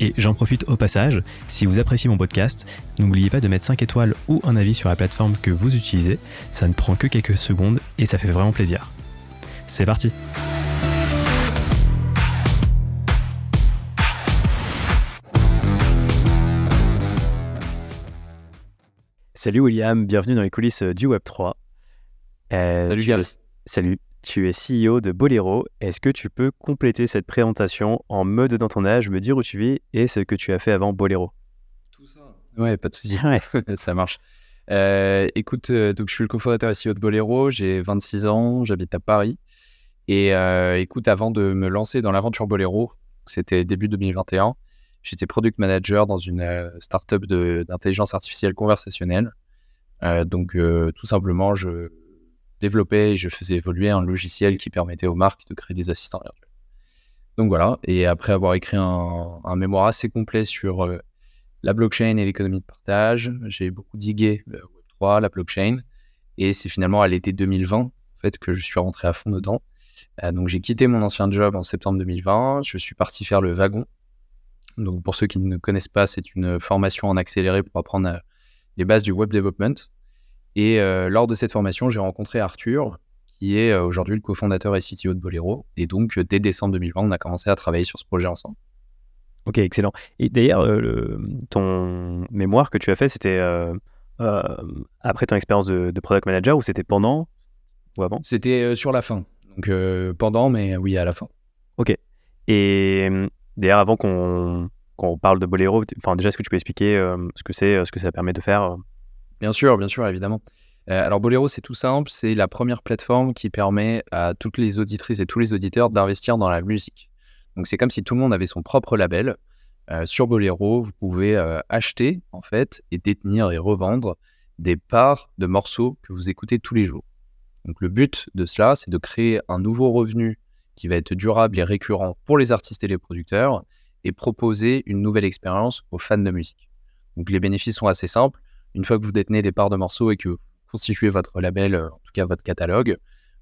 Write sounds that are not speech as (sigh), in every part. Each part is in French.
Et j'en profite au passage, si vous appréciez mon podcast, n'oubliez pas de mettre 5 étoiles ou un avis sur la plateforme que vous utilisez, ça ne prend que quelques secondes et ça fait vraiment plaisir. C'est parti Salut William, bienvenue dans les coulisses du Web3. Euh, salut. Salut, tu es CEO de Bolero. Est-ce que tu peux compléter cette présentation en me donnant ton âge, me dire où tu vis et ce que tu as fait avant Bolero? Tout ça Ouais, pas de souci. (laughs) ça marche. Euh, écoute, euh, donc je suis le cofondateur et CEO de Bolero. J'ai 26 ans, j'habite à Paris. Et euh, écoute, avant de me lancer dans l'aventure Bolero, c'était début 2021, j'étais product manager dans une startup d'intelligence artificielle conversationnelle. donc, tout simplement, je développais et je faisais évoluer un logiciel qui permettait aux marques de créer des assistants virtuels. Donc voilà, et après avoir écrit un, mémoire assez complet sur euh, la blockchain et l'économie de partage, j'ai beaucoup digué euh, Web3, la blockchain, et c'est finalement à l'été 2020 en fait, que je suis rentré à fond dedans. Euh, donc j'ai quitté mon ancien job en septembre 2020, je suis parti faire le wagon. Donc pour ceux qui ne connaissent pas, c'est une formation en accéléré pour apprendre les bases du web development. Et euh, lors de cette formation, j'ai rencontré Arthur, qui est euh, aujourd'hui le cofondateur et CTO de Bolero. Et donc, euh, dès décembre 2020, on a commencé à travailler sur ce projet ensemble. Ok, excellent. Et d'ailleurs, ton mémoire que tu as fait, c'était après ton expérience de, product manager ou c'était pendant ou avant? C'était sur la fin. Donc pendant, mais oui, à la fin. Ok. Et d'ailleurs, avant qu'on parle de Bolero, enfin déjà, est-ce que tu peux expliquer ce que c'est, ce que ça permet de faire Bien sûr, bien sûr, évidemment. Euh, alors Bolero, c'est tout simple, c'est la première plateforme qui permet à toutes les auditrices et tous les auditeurs d'investir dans la musique. Donc c'est comme si tout le monde avait son propre label. Euh, sur Bolero, vous pouvez euh, acheter en fait et détenir et revendre des parts de morceaux que vous écoutez tous les jours. Donc le but de cela, c'est de créer un nouveau revenu qui va être durable et récurrent pour les artistes et les producteurs et proposer une nouvelle expérience aux fans de musique. Donc les bénéfices sont assez simples une fois que vous détenez des parts de morceaux et que vous constituez votre label, euh, en tout cas votre catalogue,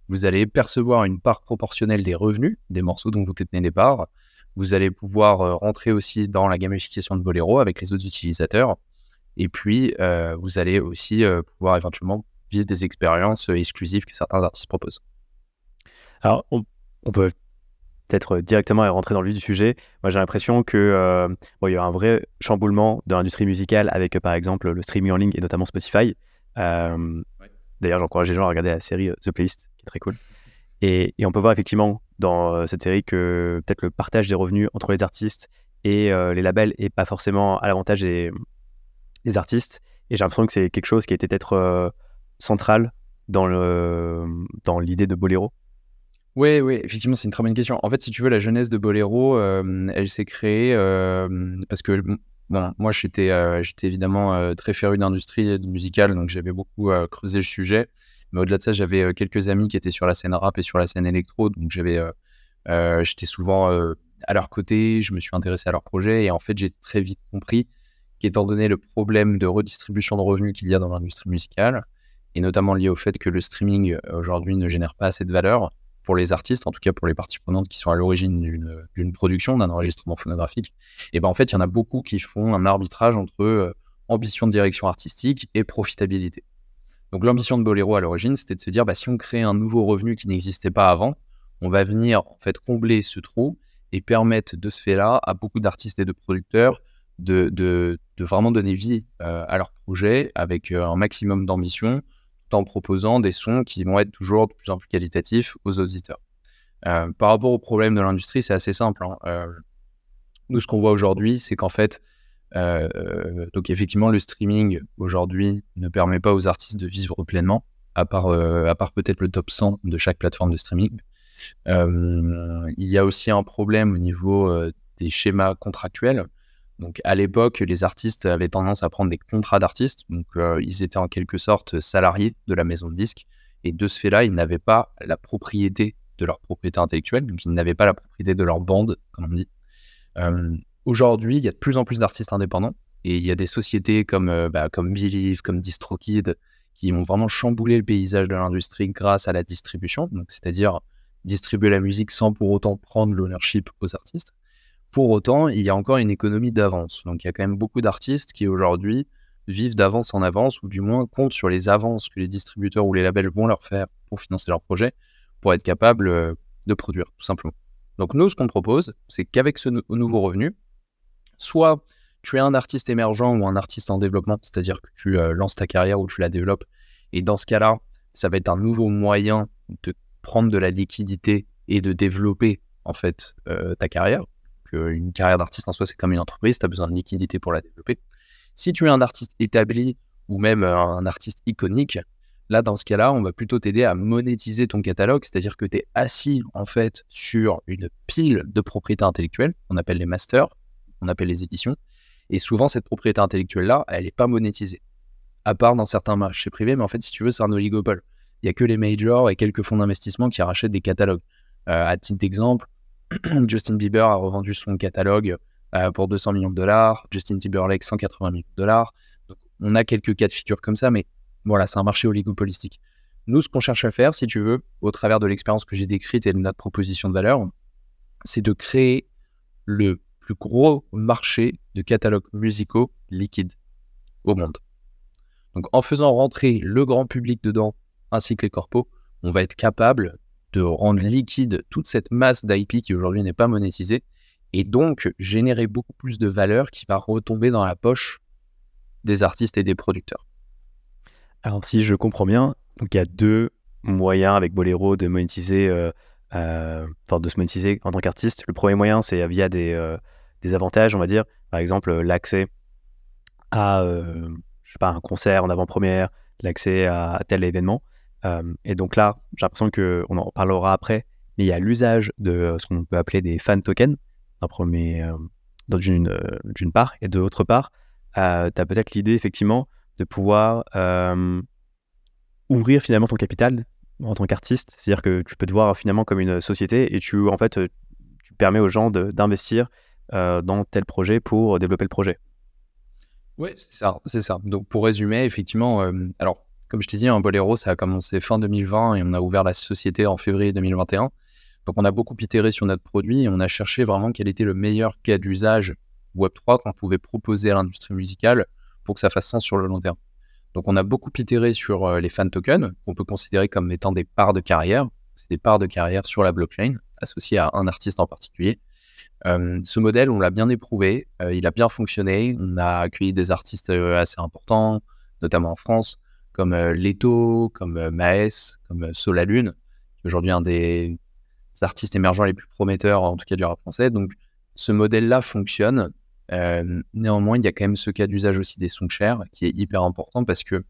vous allez percevoir une part proportionnelle des revenus des morceaux dont vous détenez des parts. Vous allez pouvoir euh, rentrer aussi dans la gamification de Bolero avec les autres utilisateurs. Et puis, euh, vous allez aussi pouvoir éventuellement vivre des expériences exclusives que certains artistes proposent. Alors, on, on peut peut-être directement et rentrer dans le vif du sujet. Moi, j'ai l'impression que euh, il y a un vrai chamboulement de l'industrie musicale avec, par exemple, le streaming en ligne et notamment Spotify. Euh, d'ailleurs, j'encourage les gens à regarder la série euh, The Playlist, qui est très cool. Et, on peut voir effectivement dans cette série que peut-être le partage des revenus entre les artistes et les labels est pas forcément à l'avantage des, des, artistes. Et j'ai l'impression que c'est quelque chose qui a été peut-être central dans l'idée dans de Bolero. Oui, oui, effectivement, c'est une très bonne question. En fait, si tu veux, la jeunesse de Bolero, euh, elle s'est créée euh, parce que bon, moi, j'étais euh, évidemment très féru d'industrie musicale, donc j'avais beaucoup creusé le sujet. Mais au-delà de ça, j'avais quelques amis qui étaient sur la scène rap et sur la scène électro, donc j'avais, j'étais souvent à leur côté, je me suis intéressé à leur projet et en fait, j'ai très vite compris qu'étant donné le problème de redistribution de revenus qu'il y a dans l'industrie musicale, et notamment lié au fait que le streaming aujourd'hui ne génère pas assez de valeur, pour les artistes, en tout cas pour les parties prenantes qui sont à l'origine d'une production, d'un enregistrement phonographique, et ben en fait, il y en a beaucoup qui font un arbitrage entre euh, ambition de direction artistique et profitabilité. Donc l'ambition de Bolero à l'origine, c'était de se dire, bah, si on crée un nouveau revenu qui n'existait pas avant, on va venir en fait combler ce trou et permettre de ce fait-là à beaucoup d'artistes et de producteurs de, de, vraiment donner vie euh, à leur projet avec euh, un maximum d'ambition, en proposant des sons qui vont être toujours de plus en plus qualitatifs aux auditeurs. Euh, par rapport au problème de l'industrie, c'est assez simple. Hein. Euh, nous, ce qu'on voit aujourd'hui, c'est qu'en fait, euh, donc effectivement, le streaming aujourd'hui ne permet pas aux artistes de vivre pleinement, à part, à part peut-être le top 100 de chaque plateforme de streaming. il y a aussi un problème au niveau des schémas contractuels. Donc à l'époque, les artistes avaient tendance à prendre des contrats d'artistes. Donc euh, ils étaient en quelque sorte salariés de la maison de disques. Et de ce fait-là, ils n'avaient pas la propriété de leur propriété intellectuelle, donc ils n'avaient pas la propriété de leur bande, comme on dit. Euh, aujourd'hui, il y a de plus en plus d'artistes indépendants et il y a des sociétés comme, euh, bah, comme Believe, comme DistroKid, qui ont vraiment chamboulé le paysage de l'industrie grâce à la distribution, c'est-à-dire distribuer la musique sans pour autant prendre l'ownership aux artistes. Pour autant, il y a encore une économie d'avance. Donc il y a quand même beaucoup d'artistes qui aujourd'hui vivent d'avance en avance, ou du moins comptent sur les avances que les distributeurs ou les labels vont leur faire pour financer leur projet, pour être capables euh, de produire, tout simplement. Donc nous, ce qu'on propose, c'est qu'avec ce nouveau revenu, soit tu es un artiste émergent ou un artiste en développement, c'est-à-dire que tu euh, lances ta carrière ou tu la développes, et dans ce cas-là, ça va être un nouveau moyen de prendre de la liquidité et de développer en fait euh, ta carrière. Une carrière d'artiste en soi, c'est comme une entreprise, tu as besoin de liquidité pour la développer. Si tu es un artiste établi ou même euh, un artiste iconique, là, dans ce cas-là, on va plutôt t'aider à monétiser ton catalogue, c'est-à-dire que tu es assis en fait sur une pile de propriétés intellectuelles, on appelle les masters, on appelle les éditions, et souvent cette propriété intellectuelle-là, elle n'est pas monétisée, à part dans certains marchés privés, mais en fait, si tu veux, c'est un oligopole. Il n'y a que les majors et quelques fonds d'investissement qui rachètent des catalogues. Euh, à titre d'exemple, (clears throat) Justin Bieber a revendu son catalogue euh, pour 200 millions de dollars, Justin Timberlake 180 millions de dollars. On a quelques cas de figure comme ça, mais voilà, c'est un marché oligopolistique. Nous, ce qu'on cherche à faire, si tu veux, au travers de l'expérience que j'ai décrite et de notre proposition de valeur, c'est de créer le plus gros marché de catalogues musicaux liquides au monde. Donc en faisant rentrer le grand public dedans, ainsi que les corpos, on va être capable de rendre liquide toute cette masse d'IP qui aujourd'hui n'est pas monétisée et donc générer beaucoup plus de valeur qui va retomber dans la poche des artistes et des producteurs. Alors si je comprends bien, il y a deux moyens avec Bolero de monétiser, euh, euh, de se monétiser en tant qu'artiste. Le premier moyen, c'est via des, euh, avantages, on va dire, par exemple l'accès à, un concert en avant-première, l'accès à, tel événement. Et donc là, j'ai l'impression qu'on en parlera après, mais il y a l'usage de ce qu'on peut appeler des fan tokens euh, d'une, euh, part, et de l'autre part, euh, tu as peut-être l'idée effectivement de pouvoir ouvrir finalement ton capital en tant qu'artiste, c'est-à-dire que tu peux te voir finalement comme une société et tu en fait tu permets aux gens d'investir dans tel projet pour développer le projet. Oui, c'est ça, ça. Donc pour résumer, effectivement, alors comme je t'ai dit, un Bolero, ça a commencé fin 2020 et on a ouvert la société en février 2021. Donc on a beaucoup itéré sur notre produit et on a cherché vraiment quel était le meilleur cas d'usage Web3 qu'on pouvait proposer à l'industrie musicale pour que ça fasse sens sur le long terme. Donc on a beaucoup itéré sur euh, les fan tokens qu'on peut considérer comme étant des parts de carrière. C'est des parts de carrière sur la blockchain associées à un artiste en particulier. Euh, ce modèle, on l'a bien éprouvé, euh, il a bien fonctionné. On a accueilli des artistes assez importants, notamment en France, comme Leto, comme Maes, comme Solalune, qui est aujourd'hui un des artistes émergents les plus prometteurs, en tout cas du rap français. Donc, ce modèle-là fonctionne. Euh, néanmoins, il y a quand même ce cas d'usage aussi des songshare qui est hyper important parce que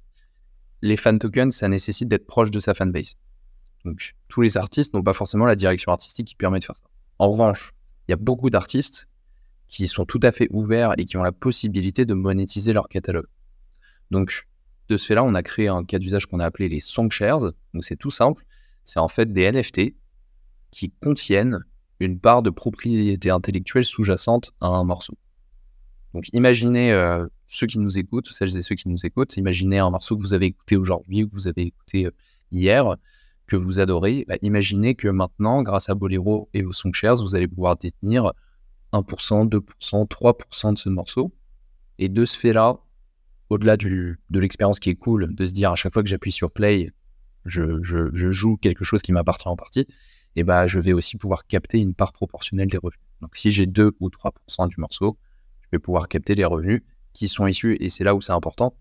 les fan tokens, ça nécessite d'être proche de sa fanbase. Donc, tous les artistes n'ont pas forcément la direction artistique qui permet de faire ça. En revanche, il y a beaucoup d'artistes qui sont tout à fait ouverts et qui ont la possibilité de monétiser leur catalogue. Donc, de ce fait-là, on a créé un cas d'usage qu'on a appelé les songshares. Donc, c'est tout simple. C'est en fait des NFT qui contiennent une part de propriété intellectuelle sous-jacente à un morceau. Donc imaginez euh, ceux qui nous écoutent, celles et ceux qui nous écoutent, imaginez un morceau que vous avez écouté aujourd'hui ou que vous avez écouté euh, hier, que vous adorez. Bah, imaginez que maintenant, grâce à Bolero et aux Songshares, vous allez pouvoir détenir 1%, 2%, 3% de ce morceau. Et de ce fait-là, au-delà de l'expérience qui est cool, de se dire à chaque fois que j'appuie sur play, je, joue quelque chose qui m'appartient en partie, et bah, je vais aussi pouvoir capter une part proportionnelle des revenus. Donc, si j'ai 2 ou 3% du morceau, je vais pouvoir capter les revenus qui sont issus, et c'est là où c'est important.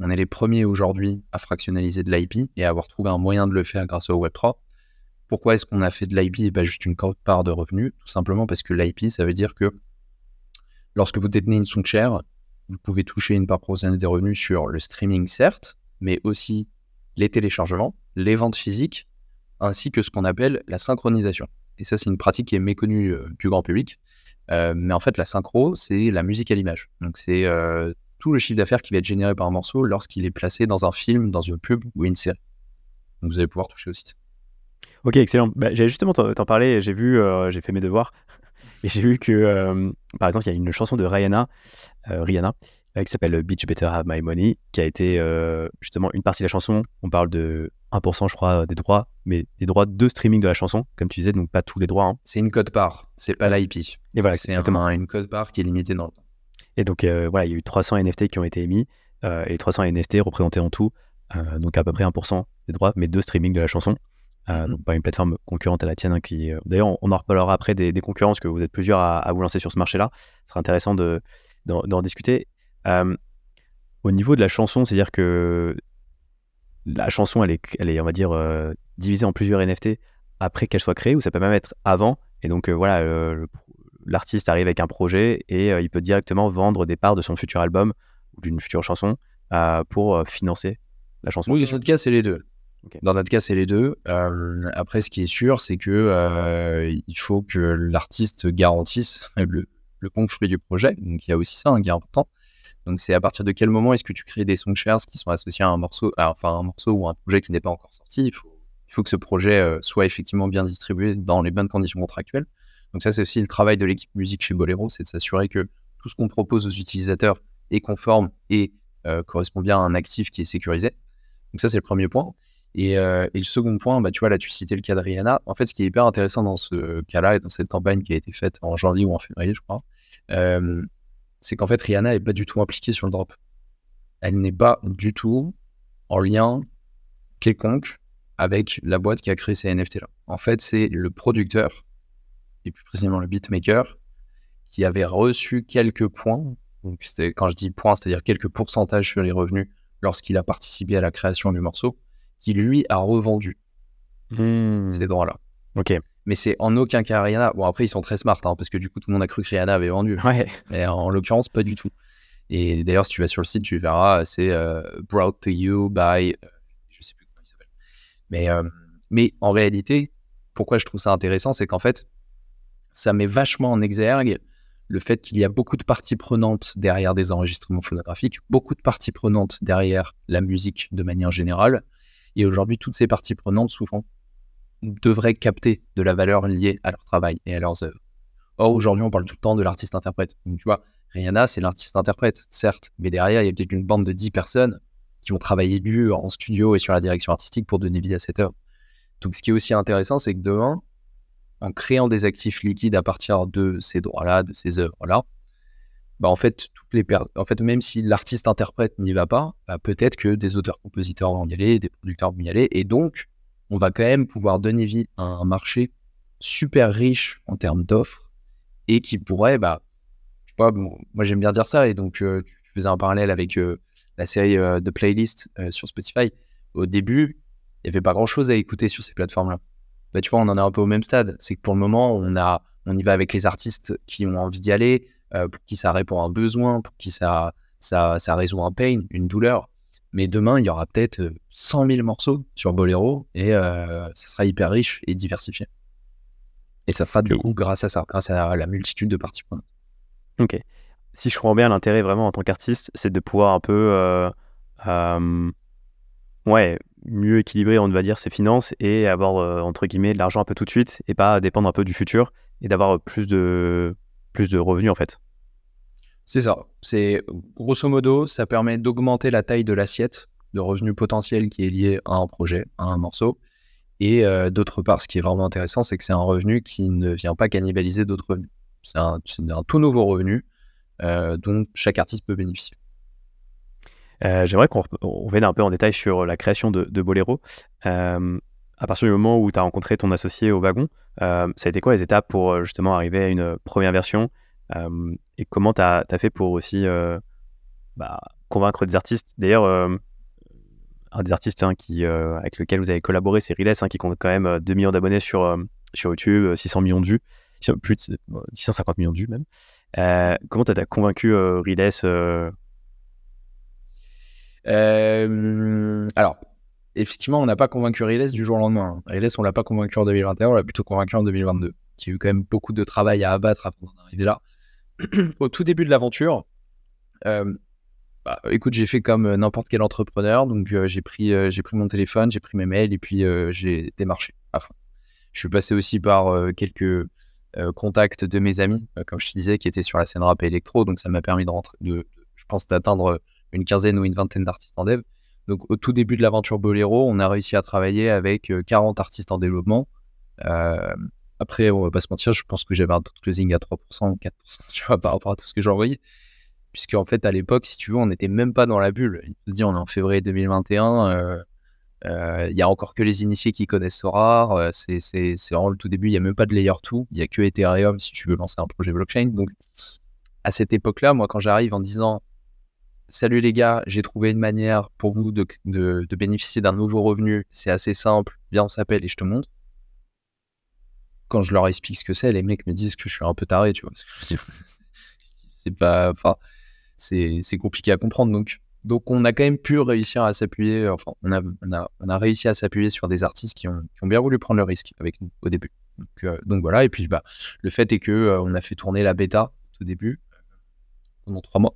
On est les premiers aujourd'hui à fractionnaliser de l'IP et à avoir trouvé un moyen de le faire grâce au Web3. Pourquoi est-ce qu'on a fait de l'IP pas juste une part de revenus? Tout simplement parce que l'IP, ça veut dire que lorsque vous détenez une share, vous pouvez toucher une part proportionnelle des revenus sur le streaming, certes, mais aussi les téléchargements, les ventes physiques ainsi que ce qu'on appelle la synchronisation. Et ça, c'est une pratique qui est méconnue euh, du grand public. Euh, mais en fait, la synchro, c'est la musique à l'image. Donc, c'est euh, tout le chiffre d'affaires qui va être généré par un morceau lorsqu'il est placé dans un film, dans une pub ou une série. Donc vous allez pouvoir toucher aussi. Ok, excellent. Bah, J'allais justement t'en parler. J'ai vu, j'ai fait mes devoirs et j'ai vu que, euh, par exemple, il y a une chanson de Rihanna, euh, Rihanna euh, qui s'appelle Bitch Better Have My Money, qui a été euh, justement une partie de la chanson. On parle de 1%, je crois, des droits, mais des droits de streaming de la chanson, comme tu disais, donc pas tous les droits. hein. C'est une code part, c'est pas l'IP. Et voilà, C'est exactement. un- une code part qui est limitée dans le temps. Et donc, voilà, il y a eu 300 NFT qui ont été émis. et les 300 NFT représentaient en tout, donc à peu près 1% des droits, mais de streaming de la chanson. Euh, Mhm. Donc, pas une plateforme concurrente à la tienne. hein, qui, euh, D'ailleurs, on, en reparlera après des, des concurrences, que vous êtes plusieurs à, à vous lancer sur ce marché-là. Ce sera intéressant de- d'en d'en discuter. Euh, au niveau de la chanson, c'est-à-dire que la chanson, elle est, elle est on va dire, euh, divisée en plusieurs NFT après qu'elle soit créée, ou ça peut même être avant. Et donc, voilà, le- l'artiste arrive avec un projet et il peut directement vendre des parts de son futur album ou d'une future chanson pour financer la chanson. Oui, dans notre cas, c'est les deux. Dans notre cas, c'est les deux. Euh, après, ce qui est sûr, c'est que euh, il faut que l'artiste garantisse le, le bon fruit du projet. Donc, il y a aussi ça hein, qui est important. Donc, c'est à partir de quel moment est-ce que tu crées des songshares qui sont associés à un morceau, enfin un morceau ou un projet qui n'est pas encore sorti? Il faut, que ce projet euh, soit effectivement bien distribué dans les bonnes conditions contractuelles. Donc, ça, c'est aussi le travail de l'équipe musique chez Bolero, c'est de s'assurer que tout ce qu'on propose aux utilisateurs est conforme et correspond bien à un actif qui est sécurisé. Donc ça, c'est le premier point. Et, euh, et le second point, bah, tu vois, là, tu citais le cas de Rihanna. En fait, ce qui est hyper intéressant dans ce cas-là et dans cette campagne qui a été faite en janvier ou en février, je crois, euh, c'est qu'en fait, Rihanna n'est pas du tout impliquée sur le drop. Elle n'est pas du tout en lien quelconque avec la boîte qui a créé ces NFT-là. En fait, c'est le producteur, et plus précisément le beatmaker, qui avait reçu quelques points. Quand je dis points, c'est-à-dire quelques pourcentages sur les revenus lorsqu'il a participé à la création du morceau, qui lui a revendu Hmm, ces droits-là. Ok. Mais c'est en aucun cas Rihanna. Bon, après, ils sont très smart, hein, parce que du coup, tout le monde a cru que Rihanna avait vendu. Ouais. Mais en, en l'occurrence, pas du tout. Et d'ailleurs, si tu vas sur le site, tu verras, c'est euh, brought to you by. euh, je sais plus comment il s'appelle. Mais, euh, mais en réalité, pourquoi je trouve ça intéressant, c'est qu'en fait, ça met vachement en exergue le fait qu'il y a beaucoup de parties prenantes derrière des enregistrements phonographiques, beaucoup de parties prenantes derrière la musique de manière générale. Et aujourd'hui, toutes ces parties prenantes, souvent, devraient capter de la valeur liée à leur travail et à leurs œuvres. Or, aujourd'hui, on parle tout le temps de l'artiste-interprète. Donc, tu vois, Rihanna, c'est l'artiste-interprète, certes, mais derrière, il y a peut-être une bande de 10 personnes qui ont travaillé dur en studio et sur la direction artistique pour donner vie à cette œuvre. Donc, ce qui est aussi intéressant, c'est que demain, en créant des actifs liquides à partir de ces droits-là, de ces œuvres-là, bah en fait, toutes les en fait, même si l'artiste-interprète n'y va pas, bah peut-être que des auteurs-compositeurs vont y aller, des producteurs vont y aller, et donc, on va quand même pouvoir donner vie à un marché super riche en termes d'offres et qui pourrait, bah, tu vois, bon, moi j'aime bien dire ça, et donc euh, tu faisais un parallèle avec euh, la série euh, de playlists euh, sur Spotify. Au début, il n'y avait pas grand-chose à écouter sur ces plateformes-là. Bah, tu vois, on en est un peu au même stade. C'est que pour le moment, on, a, on y va avec les artistes qui ont envie d'y aller, pour qui ça répond à un besoin, pour qui ça, ça, ça résout un pain, une douleur. Mais demain, il y aura peut-être euh, 100 000 morceaux sur Bolero et euh, ça sera hyper riche et diversifié. Et ça sera du coup grâce à ça, grâce à la multitude de parties prenantes. Ok. Si je comprends bien, l'intérêt vraiment en tant qu'artiste, c'est de pouvoir un peu, euh, euh, ouais, mieux équilibrer, on va dire, ses finances et avoir euh, entre guillemets de l'argent un peu tout de suite et pas dépendre un peu du futur et d'avoir plus de plus de revenus en fait. C'est ça. C'est grosso modo, ça permet d'augmenter la taille de l'assiette de revenus potentiels qui est lié à un projet, à un morceau. Et euh, d'autre part, ce qui est vraiment intéressant, c'est que c'est un revenu qui ne vient pas cannibaliser d'autres revenus. C'est un, tout nouveau revenu euh, dont chaque artiste peut bénéficier. Euh, J'aimerais qu'on revienne un peu en détail sur la création de, de Bolero. Euh, à partir du moment où tu as rencontré ton associé au wagon, euh, ça a été quoi les étapes pour euh, justement arriver à une première version Euh, Et comment tu as, fait pour aussi bah, convaincre des artistes? D'ailleurs, un des artistes hein, avec lequel vous avez collaboré, c'est Riles, hein, qui compte quand même euh, 2 millions d'abonnés sur, sur YouTube, euh, 600 millions de vues, plus de euh, 650 millions de vues même. Comment tu as convaincu Riles alors, effectivement, on n'a pas convaincu Riles du jour au lendemain. hein. Riles, on l'a pas convaincu en 2021, on l'a plutôt convaincu en 2022. Il y a eu quand même beaucoup de travail à abattre avant d'en arriver là. (clears throat) Au tout début de l'aventure, euh, bah, écoute, j'ai fait comme n'importe quel entrepreneur. Donc, j'ai pris, j'ai pris mon téléphone, j'ai pris mes mails et puis j'ai démarché. Je suis passé aussi par quelques contacts de mes amis, comme je te disais, qui étaient sur la scène rap et électro. Donc, ça m'a permis de rentrer, je pense, d'atteindre une quinzaine ou une vingtaine d'artistes en dev. Donc, au tout début de l'aventure Bolero, on a réussi à travailler avec 40 artistes en développement. après, on va pas se mentir, je pense que j'avais un taux de closing à 3% ou 4%, (laughs) tu vois, par rapport à tout ce que j'ai envoyé en fait, à l'époque, si tu veux, on n'était même pas dans la bulle. Il faut se dire, on est en février 2021. Euh, euh, il y a encore que les initiés qui connaissent Sora. Euh, c'est vraiment le tout début. Il n'y a même pas de layer 2. Il n'y a que Ethereum si tu veux lancer un projet blockchain. Donc, à cette époque-là, moi, quand j'arrive en disant Salut les gars, j'ai trouvé une manière pour vous de, de bénéficier d'un nouveau revenu. C'est assez simple. Viens, on s'appelle et je te montre. Quand je leur explique ce que c'est, les mecs me disent que je suis un peu taré, tu vois. (laughs) C'est pas. Enfin, c'est compliqué à comprendre. Donc, donc, on a quand même pu réussir à s'appuyer, enfin, on a, on, a, on a, réussi à s'appuyer sur des artistes qui ont, bien voulu prendre le risque avec nous au début. Donc, euh, voilà, et puis bah, le fait est que euh, on a fait tourner la bêta au début, pendant trois mois.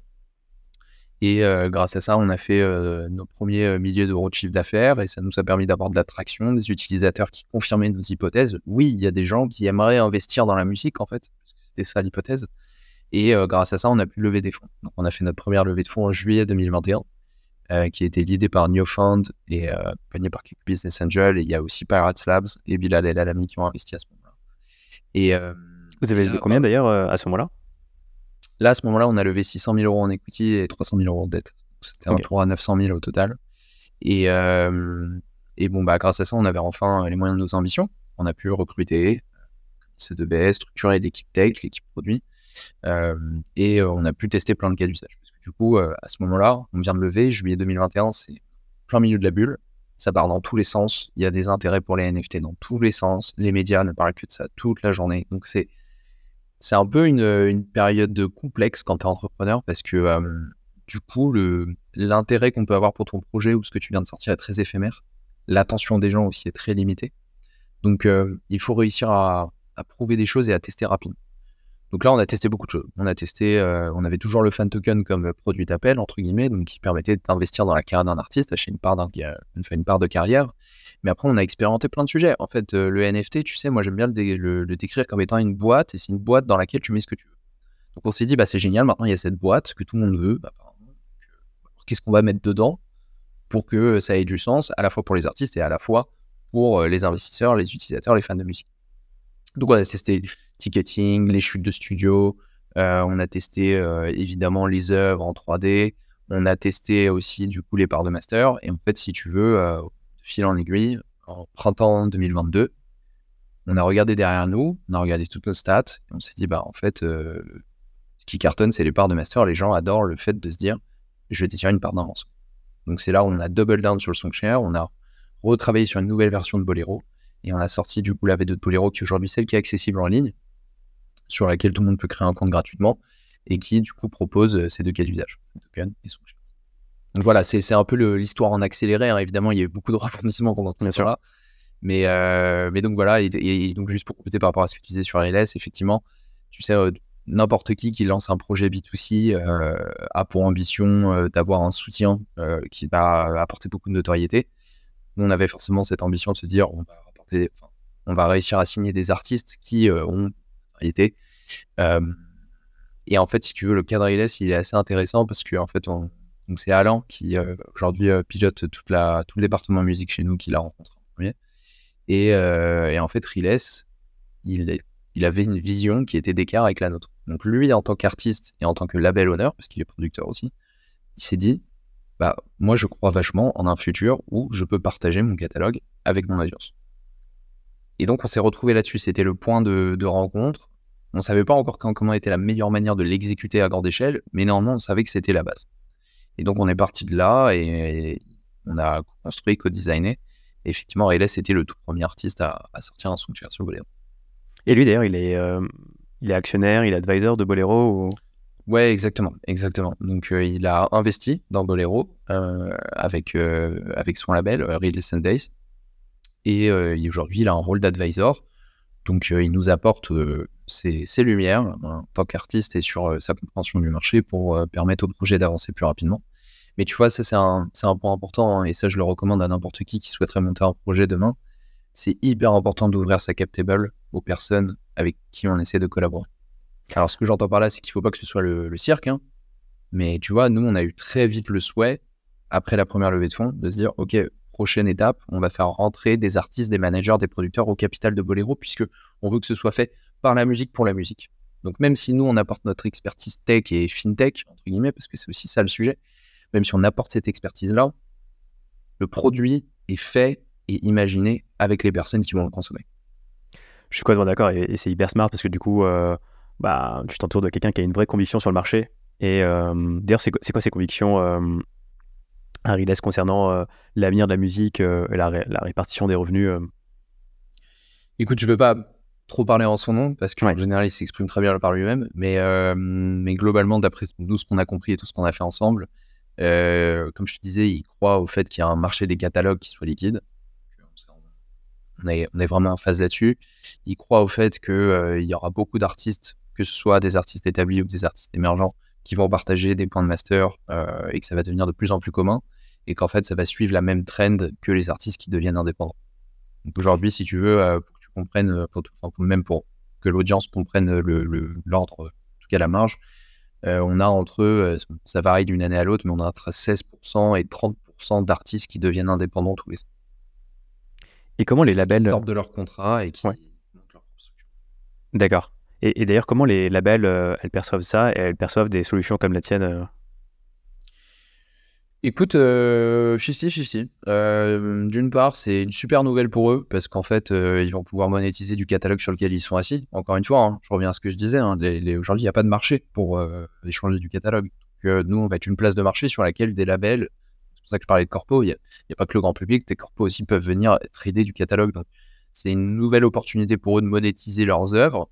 Et euh, grâce à ça, on a fait nos premiers milliers d'euros de chiffre d'affaires et ça nous a permis d'avoir de l'attraction, des utilisateurs qui confirmaient nos hypothèses. Oui, il y a des gens qui aimeraient investir dans la musique, en fait, parce que c'était ça l'hypothèse. Et euh, grâce à ça, on a pu lever des fonds. Donc, on a fait notre première levée de fonds en juillet 2021, euh, qui a été l'idée par New Fund et euh, accompagnée par quelques business angels. Et il y a aussi Pirates Labs et Bilal El Alami qui ont investi à ce moment-là. Et vous avez levé combien d'ailleurs à ce moment-là? Là, à ce moment-là, on a levé 600 000 euros en equity et 300 000 euros en dette. C'était un tour à 900 000 au total. Et, et bon, bah, grâce à ça, on avait enfin les moyens de nos ambitions. On a pu recruter C2B, structurer l'équipe tech, l'équipe produit. Euh, et euh, on a pu tester plein de cas d'usage. Parce que du coup, euh, à ce moment-là, on vient de lever, juillet 2021, c'est plein milieu de la bulle. Ça part dans tous les sens. Il y a des intérêts pour les NFT dans tous les sens. Les médias ne parlent que de ça toute la journée. Donc c'est c'est un peu une, une, période de complexe quand tu es entrepreneur parce que du coup, l'intérêt qu'on peut avoir pour ton projet ou ce que tu viens de sortir est très éphémère. L'attention des gens aussi est très limitée. Donc, il faut réussir à, à, prouver des choses et à tester rapidement. Donc là, on a testé beaucoup de choses. On a testé, euh, on avait toujours le fan token comme produit d'appel, entre guillemets, donc qui permettait d'investir dans la carrière d'un artiste, acheter une part, une part de carrière. Mais après, on a expérimenté plein de sujets. En fait, euh, le NFT, tu sais, moi j'aime bien le, décrire comme étant une boîte, et c'est une boîte dans laquelle tu mets ce que tu veux. Donc on s'est dit, bah, c'est génial, maintenant il y a cette boîte que tout le monde veut. Bah, Qu'est-ce qu'on va mettre dedans pour que ça ait du sens, à la fois pour les artistes et à la fois pour euh, les investisseurs, les utilisateurs, les fans de musique. Donc on a testé ticketing, les chutes de studio. Euh, on a testé euh, évidemment les œuvres en 3D. On a testé aussi du coup les parts de master. Et en fait, si tu veux, euh, fil en aiguille, en printemps 2022, on a regardé derrière nous, on a regardé toutes nos stats et on s'est dit bah en fait, ce qui cartonne, c'est les parts de master. Les gens adorent le fait de se dire je vais détenir une part morceau. Donc c'est là où on a double down sur le songshare, on a retravaillé sur une nouvelle version de Bolero et on a sorti du coup la V2 de Bolero qui est aujourd'hui celle qui est accessible en ligne sur laquelle tout le monde peut créer un compte gratuitement et qui du coup propose euh, ces deux cas d'usage, token et son Donc voilà, c'est un peu l'histoire en accéléré. Hein. Évidemment, il y a eu beaucoup de rebondissements pendant tout ce là Mais, euh, mais donc voilà, et, donc juste pour compléter par rapport à ce que tu disais sur RLS, effectivement, tu sais, euh, n'importe qui qui lance un projet B2C a pour ambition d'avoir un soutien qui va apporter beaucoup de notoriété. Nous, on avait forcément cette ambition de se dire, on va, on va réussir à signer des artistes qui ont euh, et en fait, si tu veux, le cadre ILS, il est assez intéressant parce que en fait, c'est Alain qui euh, aujourd'hui euh, pilote tout le département musique chez nous, qui l'a rencontré en premier. Et, en fait, Riles, il, il avait une vision qui était d'écart avec la nôtre. Donc lui, en tant qu'artiste et en tant que label honneur, parce qu'il est producteur aussi, il s'est dit, bah moi je crois vachement en un futur où je peux partager mon catalogue avec mon audience. Et donc on s'est retrouvé là-dessus. C'était le point de, de rencontre. On ne savait pas encore comment était la meilleure manière de l'exécuter à grande échelle, mais néanmoins, on savait que c'était la base. Et donc, on est parti de là et, on a construit, co-designé. effectivement, Rayles était le tout premier artiste à, sortir un soundtrack sur Bolero. Et lui, d'ailleurs, il, est, euh, il est actionnaire, il est advisor de Bolero ou... Ouais, exactement, exactement. Donc, euh, il a investi dans Bolero euh, avec, avec son label, Rayles Days. Et aujourd'hui, il a un rôle d'advisor. Donc, il nous apporte ses, lumières en tant qu'artiste et sur sa compréhension du marché pour permettre au projet d'avancer plus rapidement. Mais tu vois, ça, c'est un, point important, hein, et ça, je le recommande à n'importe qui qui souhaiterait monter un projet demain. C'est hyper important d'ouvrir sa captable aux personnes avec qui on essaie de collaborer. Alors, ce que j'entends par là, c'est qu'il ne faut pas que ce soit le, cirque, hein, mais tu vois, nous, on a eu très vite le souhait, après la première levée de fonds, de se dire, OK, prochaine étape, on va faire rentrer des artistes, des managers, des producteurs au capital de Bolero, puisque on veut que ce soit fait par la musique pour la musique. Donc même si nous, on apporte notre expertise tech et fintech, entre guillemets, parce que c'est aussi ça le sujet, même si on apporte cette expertise-là, le produit est fait et imaginé avec les personnes qui vont le consommer. Je suis complètement d'accord et, c'est hyper smart parce que du coup, euh, bah, tu t'entoures de quelqu'un qui a une vraie conviction sur le marché. Et euh, d'ailleurs, c'est quoi, ces convictions, euh, Harry concernant l'avenir de la musique et la, la, répartition des revenus Écoute, je ne veux pas trop parler en son nom parce qu'en général, il s'exprime très bien par lui-même. Mais, mais globalement, d'après nous, ce qu'on a compris et tout ce qu'on a fait ensemble, comme je te disais, il croit au fait qu'il y a un marché des catalogues qui soit liquide. On est, on est vraiment en phase là-dessus. Il croit au fait qu'il il y aura beaucoup d'artistes, que ce soit des artistes établis ou des artistes émergents, qui vont partager des points de master et que ça va devenir de plus en plus commun et qu'en fait, ça va suivre la même trend que les artistes qui deviennent indépendants. Donc aujourd'hui, si tu veux, pour que tu comprennes, pour, même pour que l'audience comprenne l'ordre, en tout cas la marge, euh, on a entre, eux, ça varie d'une année à l'autre, mais on a entre 16% et 30% d'artistes qui deviennent indépendants tous les ans. Et comment les labels. sortent de leur contrat et qui montent leur D'accord. Et, d'ailleurs, comment les labels, euh, perçoivent ça et elles perçoivent des solutions comme la tienne euh? Écoute, 50-50. Euh, euh, d'une part, c'est une super nouvelle pour eux parce qu'en fait, euh, ils vont pouvoir monétiser du catalogue sur lequel ils sont assis. Encore une fois, hein, je reviens à ce que je disais. Hein, aujourd'hui, il n'y a pas de marché pour échanger du catalogue. nous, on va être une place de marché sur laquelle des labels, c'est pour ça que je parlais de corpo, il n'y a, pas que le grand public, des corpos aussi peuvent venir trader du catalogue. C'est une nouvelle opportunité pour eux de monétiser leurs œuvres.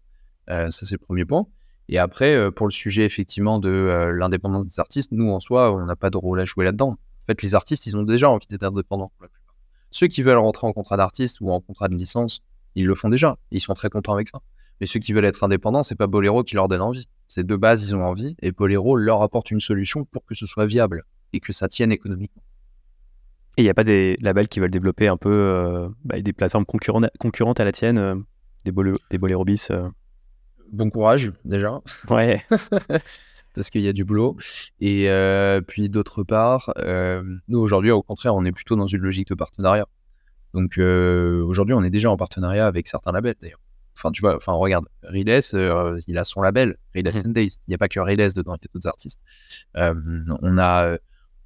Ça, c'est le premier point. Et après, euh, pour le sujet effectivement de euh, l'indépendance des artistes, nous en soi, on n'a pas de rôle à jouer là-dedans. En fait, les artistes, ils ont déjà envie d'être indépendants pour la plupart. Ceux qui veulent rentrer en contrat d'artiste ou en contrat de licence, ils le font déjà. Ils sont très contents avec ça. Mais ceux qui veulent être indépendants, c'est pas Bolero qui leur donne envie. C'est de base, ils ont envie et Bolero leur apporte une solution pour que ce soit viable et que ça tienne économiquement. Et il n'y a pas des labels qui veulent développer un peu euh, bah, des plateformes concurrentes à la tienne, des, des Bolero bis bon courage déjà. Ouais. (laughs) Parce qu'il y a du boulot. Et euh, puis d'autre part, euh, nous aujourd'hui, au contraire, on est plutôt dans une logique de partenariat. Donc euh, aujourd'hui, on est déjà en partenariat avec certains labels d'ailleurs. Enfin, tu vois, enfin, regarde, Riles, il a son label, Riles mmh. Sundays. Il n'y a pas que Riles dedans, il y a d'autres artistes. on, a,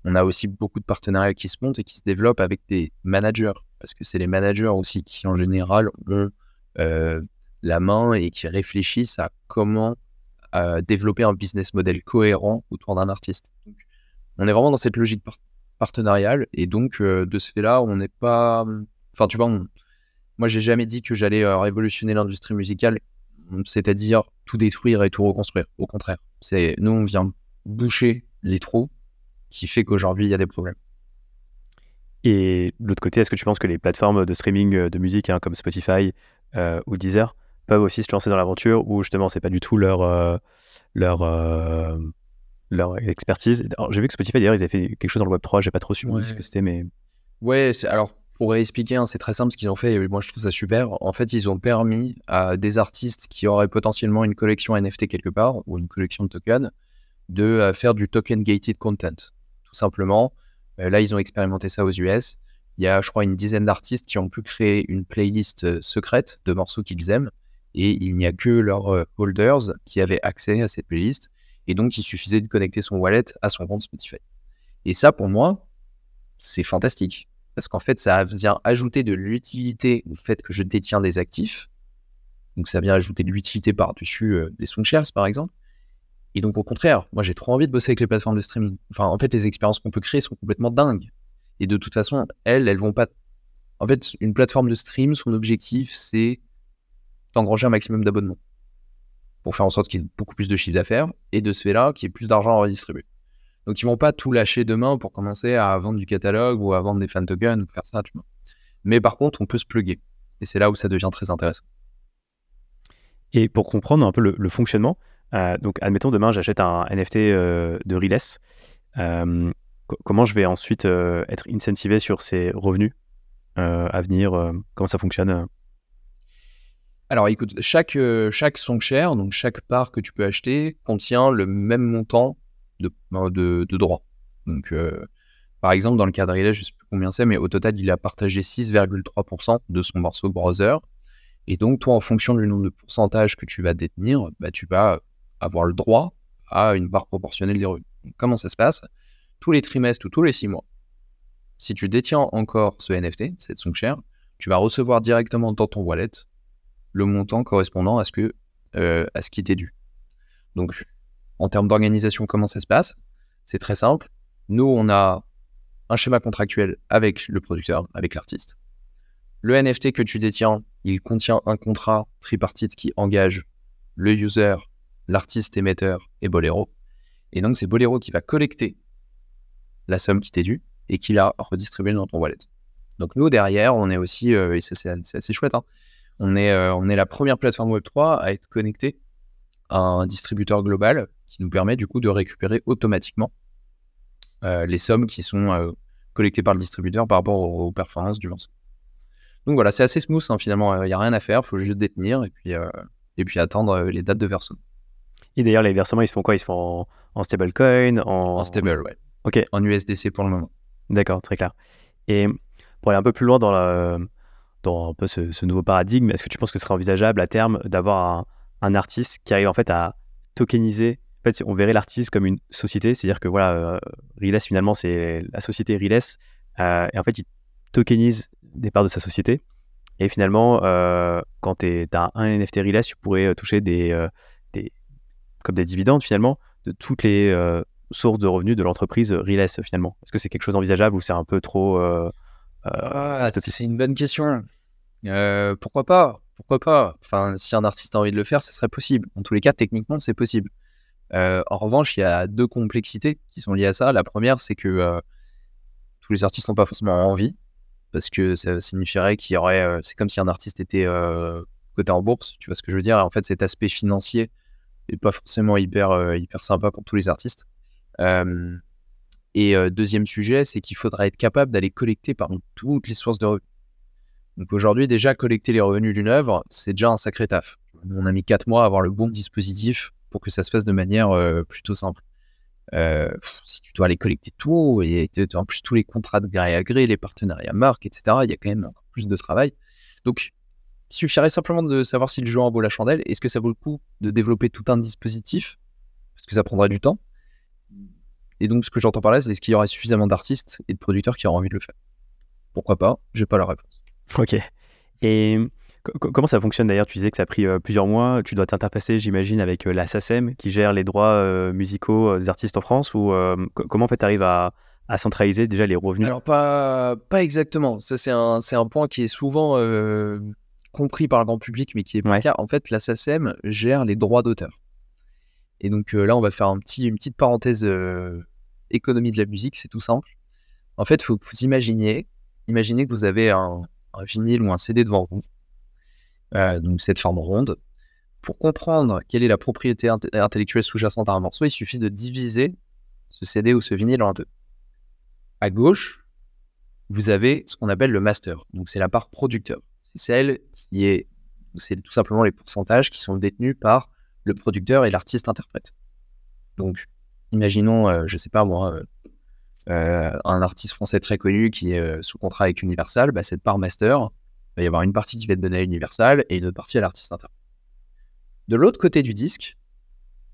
on a aussi beaucoup de partenariats qui se montent et qui se développent avec des managers. Parce que c'est les managers aussi qui, en général, ont la main et qui réfléchissent à comment euh, développer un business model cohérent autour d'un artiste. on est vraiment dans cette logique partenariale et donc euh, de ce fait-là, on n'est pas. Enfin, tu vois, moi j'ai jamais dit que j'allais euh, révolutionner l'industrie musicale, c'est-à-dire tout détruire et tout reconstruire. Au contraire, c'est nous on vient boucher les trous qui fait qu'aujourd'hui il y a des problèmes. Et de l'autre côté, est-ce que tu penses que les plateformes de streaming de musique hein, comme Spotify ou Deezer peuvent aussi se lancer dans l'aventure où justement c'est pas du tout leur euh, leur euh, leur expertise. J'ai vu que Spotify d'ailleurs ils avaient fait quelque chose dans le Web 3, j'ai pas trop su ce que c'était mais ouais, alors pour expliquer, hein, c'est très simple ce qu'ils ont fait et moi je trouve ça super. En fait, ils ont permis à des artistes qui auraient potentiellement une collection NFT quelque part ou une collection de tokens de euh, faire du token gated content. Tout simplement, là ils ont expérimenté ça aux US. Il y a, je crois, une dizaine d'artistes qui ont pu créer une playlist secrète de morceaux qu'ils aiment et il n'y a que leurs euh, holders qui avaient accès à cette playlist. Et donc, il suffisait de connecter son wallet à son compte Spotify. Et ça, pour moi, c'est fantastique. Parce qu'en fait, ça vient ajouter de l'utilité au fait que je détiens des actifs. Donc, ça vient ajouter de l'utilité par-dessus euh, des soundshares, par exemple. Et donc, au contraire, moi, j'ai trop envie de bosser avec les plateformes de streaming. Enfin, en fait, les expériences qu'on peut créer sont complètement dingues. Et de toute façon, elles, elles vont pas. En fait, une plateforme de stream, son objectif, c'est d'engranger un maximum d'abonnements pour faire en sorte qu'il y ait beaucoup plus de chiffre d'affaires et de ce fait-là, qu'il y ait plus d'argent à redistribuer. Donc, ils vont pas tout lâcher demain pour commencer à vendre du catalogue ou à vendre des fan tokens ou faire ça, tu vois. Mais par contre, on peut se plugger. Et c'est là où ça devient très intéressant. Et pour comprendre un peu le, fonctionnement, euh, donc admettons demain j'achète un NFT euh, de Riles. Euh, comment je vais ensuite être incentivé sur ces revenus à venir Comment ça fonctionne alors écoute, chaque, chaque song share, donc chaque part que tu peux acheter, contient le même montant de, de, de droits. Donc par exemple, dans le Relay, je ne sais plus combien c'est, mais au total, il a partagé 6,3% de son morceau browser. Et donc, toi, en fonction du nombre de pourcentage que tu vas détenir, bah, tu vas avoir le droit à une part proportionnelle des revenus. comment ça se passe? Tous les trimestres ou tous les six mois, si tu détiens encore ce NFT, cette songshare, tu vas recevoir directement dans ton wallet le montant correspondant à ce, que, euh, à ce qui t'est dû. Donc, en termes d'organisation, comment ça se passe? C'est très simple. Nous, on a un schéma contractuel avec le producteur, avec l'artiste. Le NFT que tu détiens, il contient un contrat tripartite qui engage le user, l'artiste émetteur et Bolero. Et donc, c'est Bolero qui va collecter la somme qui t'est due et qui la redistribuer dans ton wallet. Donc, nous, derrière, on est aussi, euh, et c'est assez chouette, hein, on, est, euh, on est la première plateforme Web3 à être connecté à un distributeur global qui nous permet du coup de récupérer automatiquement euh, les sommes qui sont collectées par le distributeur par rapport aux, performances du morceau. Donc voilà, c'est assez smooth hein, finalement, il n'y a rien à faire, il faut juste détenir et puis, et puis attendre les dates de versement. Et d'ailleurs, les versements, ils se font quoi? Ils se font en, stablecoin en... en stable, ouais. Ok. En USDC pour le moment. D'accord, très clair. Et pour aller un peu plus loin dans, la, dans un peu ce, nouveau paradigme, est-ce que tu penses que ce serait envisageable à terme d'avoir un, artiste qui arrive en fait à tokeniser en fait, on verrait l'artiste comme une société, c'est-à-dire que voilà, euh, Riles finalement c'est la société Riles, euh, et en fait il tokenise des parts de sa société. Et finalement, euh, quand tu as un NFT Riles, tu pourrais toucher des, des, comme des dividendes finalement de toutes les euh, sources de revenus de l'entreprise Riles finalement Est-ce que c'est quelque chose envisageable ou c'est un peu trop euh, euh, ah, C'est une bonne question. pourquoi pas Pourquoi pas Enfin, si un artiste a envie de le faire, ce serait possible. En tous les cas, techniquement, c'est possible. en revanche, il y a deux complexités qui sont liées à ça. La première, c'est que tous les artistes n'ont pas forcément envie, parce que ça signifierait qu'il y aurait. c'est comme si un artiste était coté en bourse, tu vois ce que je veux dire. en fait, cet aspect financier et pas forcément hyper, euh, hyper sympa pour tous les artistes. Euh, et euh, deuxième sujet, c'est qu'il faudra être capable d'aller collecter parmi toutes les sources de revenus. Donc aujourd'hui, déjà, collecter les revenus d'une œuvre, c'est déjà un sacré taf. On a mis quatre mois à avoir le bon dispositif pour que ça se fasse de manière plutôt simple. si tu dois aller collecter tout, et en plus tous les contrats de gré à gré, les partenariats marques, etc., il y a quand même encore plus de travail. Donc il suffirait simplement de savoir si le jeu en vaut la chandelle. Est-ce que ça vaut le coup de développer tout un dispositif? Parce que ça prendrait du temps. Et donc, ce que j'entends par là, c'est est-ce qu'il y aurait suffisamment d'artistes et de producteurs qui auraient envie de le faire? Pourquoi pas J'ai pas la réponse. Ok. Et comment ça fonctionne d'ailleurs? Tu disais que ça a pris euh, plusieurs mois. Tu dois t'interfacer, j'imagine, avec euh, la SACEM qui gère les droits euh, musicaux des artistes en France. Ou comment en fait tu arrives à, centraliser déjà les revenus? Alors, pas, pas exactement. Ça, c'est un, un, point qui est souvent compris par le grand public, mais qui est pas le cas. En fait, la SACEM gère les droits d'auteur. Et donc euh, là, on va faire un petit, une petite parenthèse euh, économie de la musique, c'est tout simple. En fait, faut vous imaginiez, imaginez que vous avez un, vinyle ou un CD devant vous, euh, donc cette forme ronde. Pour comprendre quelle est la propriété intellectuelle sous-jacente à un morceau, il suffit de diviser ce CD ou ce vinyle en deux. À gauche, vous avez ce qu'on appelle le master, donc c'est la part producteur c'est celle qui est, c'est tout simplement les pourcentages qui sont détenus par le producteur et l'artiste interprète. Donc, imaginons, je euh, je sais pas moi, euh, euh, un artiste français très connu qui est sous contrat avec Universal, bah, cette part master, il va y avoir une partie qui va être donnée à Universal et une autre partie à l'artiste interprète. De l'autre côté du disque,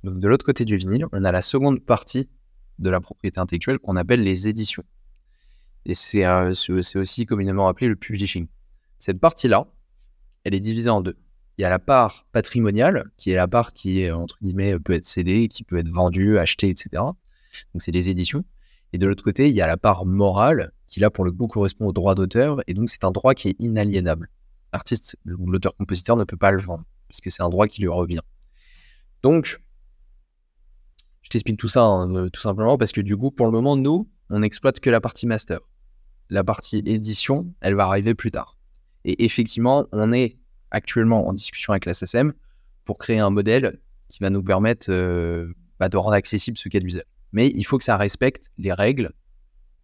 donc de l'autre côté du vinyle, on a la seconde partie de la propriété intellectuelle qu'on appelle les éditions. Et c'est aussi communément appelé le publishing. Cette partie-là, elle est divisée en deux. Il y a la part patrimoniale, qui est la part qui est, entre guillemets, peut être cédée, qui peut être vendue, achetée, etc. Donc, c'est les éditions. Et de l'autre côté, il y a la part morale, qui là, pour le coup, correspond au droit d'auteur. Et donc, c'est un droit qui est inaliénable. L'artiste ou l'auteur-compositeur ne peut pas le vendre, puisque c'est un droit qui lui revient. Donc, je t'explique tout ça hein, euh, tout simplement parce que du coup, pour le moment, nous, on n'exploite que la partie master. La partie édition, elle va arriver plus tard. Et effectivement, on est actuellement en discussion avec la SSM pour créer un modèle qui va nous permettre euh, bah, de rendre accessible ce cas d'usage. Mais il faut que ça respecte les règles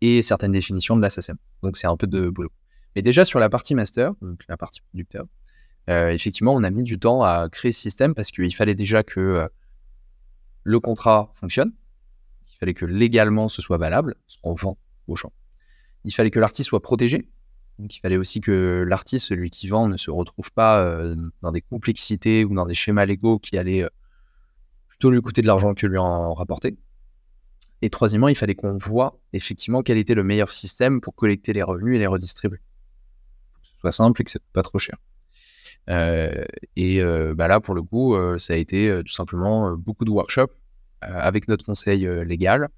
et certaines définitions de la SACEM. Donc c'est un peu de boulot. Mais déjà sur la partie master, donc la partie producteur, euh, effectivement, on a mis du temps à créer ce système parce qu'il fallait déjà que euh, le contrat fonctionne, il fallait que légalement ce soit valable, ce qu'on vend au champ. Il fallait que l'artiste soit protégé, donc il fallait aussi que l'artiste, celui qui vend, ne se retrouve pas euh, dans des complexités ou dans des schémas légaux qui allaient plutôt lui coûter de l'argent que lui en rapporter. Et troisièmement, il fallait qu'on voit effectivement quel était le meilleur système pour collecter les revenus et les redistribuer. Que ce soit simple et que ce soit pas trop cher. Euh, et euh, bah là, pour le coup, euh, ça a été tout simplement beaucoup de workshops avec notre conseil légal,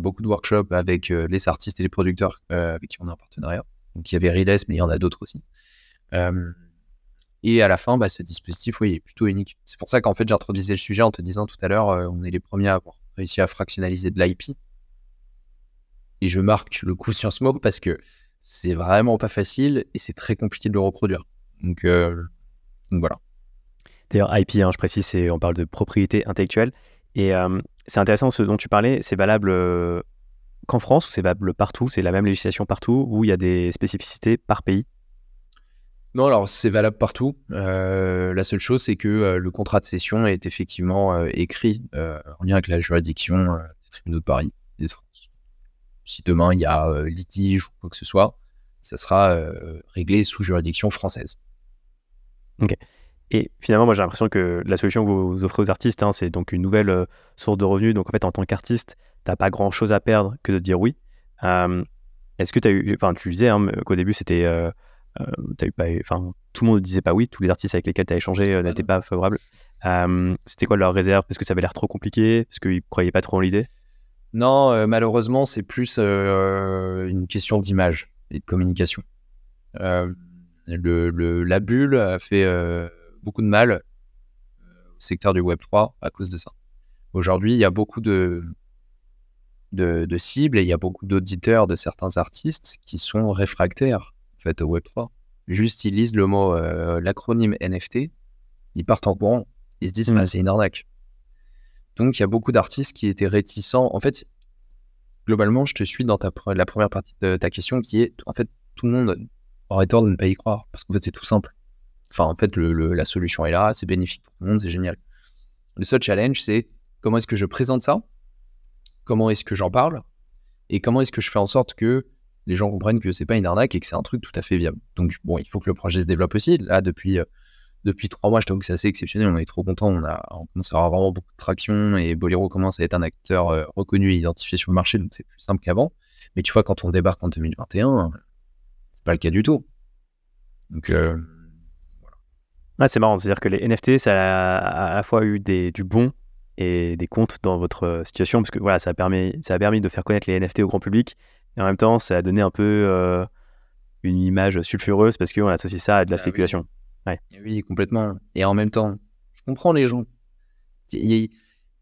beaucoup de workshops avec les artistes et les producteurs avec qui on est en partenariat. Donc il y avait Riles, mais il y en a d'autres aussi. et à la fin, bah, ce dispositif, oui, est plutôt unique. C'est pour ça qu'en fait, j'introduisais le sujet en te disant tout à l'heure, on est les premiers à avoir réussi à fractionnaliser de l'IP. Et je marque le coup sur ce parce que c'est vraiment pas facile et c'est très compliqué de le reproduire. Donc, euh, voilà. D'ailleurs, IP, hein, je précise, on parle de propriété intellectuelle. Et euh, c'est intéressant ce dont tu parlais, c'est valable euh, qu'en France c'est valable partout C'est la même législation partout ou il y a des spécificités par pays? Non, alors c'est valable partout. la seule chose, c'est que le contrat de cession est effectivement écrit en lien avec la juridiction des tribunaux de Paris et de France. Si demain il y a litige ou quoi que ce soit, ça sera réglé sous juridiction française. Ok. Et finalement, moi j'ai l'impression que la solution que vous offrez aux artistes, hein, c'est donc une nouvelle euh, source de revenus. Donc en fait, en tant qu'artiste, tu n'as pas grand chose à perdre que de dire oui. Est-ce que tu as eu. Enfin, tu disais hein, qu'au début, c'était. Euh, euh, eu pas, enfin, tout le monde disait pas oui. Tous les artistes avec lesquels tu as échangé ah n'étaient pas favorables. c'était quoi leur réserve? Parce que ça avait l'air trop compliqué Parce qu'ils croyaient pas trop en l'idée? Non, malheureusement, c'est plus une question d'image et de communication le, la bulle a fait euh, beaucoup de mal euh, au secteur du Web3 à cause de ça. Aujourd'hui, il y a beaucoup de, de, cibles et il y a beaucoup d'auditeurs de certains artistes qui sont réfractaires en fait, au Web3. Juste, ils lisent le mot, euh, l'acronyme NFT, ils partent en courant, ils se disent, bah, c'est une arnaque. Donc, il y a beaucoup d'artistes qui étaient réticents. En fait, globalement, je te suis dans ta, la première partie de ta question qui est, en fait, tout le monde aurait tort de ne pas y croire, parce qu'en fait, c'est tout simple. Enfin, en fait, le, la solution est là, c'est bénéfique pour tout le monde, c'est génial. Le seul challenge, c'est comment est-ce que je présente ça, comment est-ce que j'en parle, et comment est-ce que je fais en sorte que les gens comprennent que c'est pas une arnaque et que c'est un truc tout à fait viable. Donc, bon, il faut que le projet se développe aussi. Là, depuis, euh, trois mois, je trouve que c'est assez exceptionnel. On est trop content. On, commence à avoir vraiment beaucoup de traction et Bolero commence à être un acteur euh, reconnu et identifié sur le marché. Donc, c'est plus simple qu'avant. Mais tu vois, quand on débarque en 2021, pas le cas du tout. Donc, euh, c'est marrant, c'est-à-dire que les NFT, ça a à la fois eu des, du bon et des comptes dans votre euh, situation, parce que voilà, ça a, permis, ça a permis de faire connaître les NFT au grand public, et en même temps, ça a donné un peu euh, une image sulfureuse, parce qu'on associe ça à de la bah spéculation. Oui. oui. complètement. Et en même temps, je comprends les gens. Il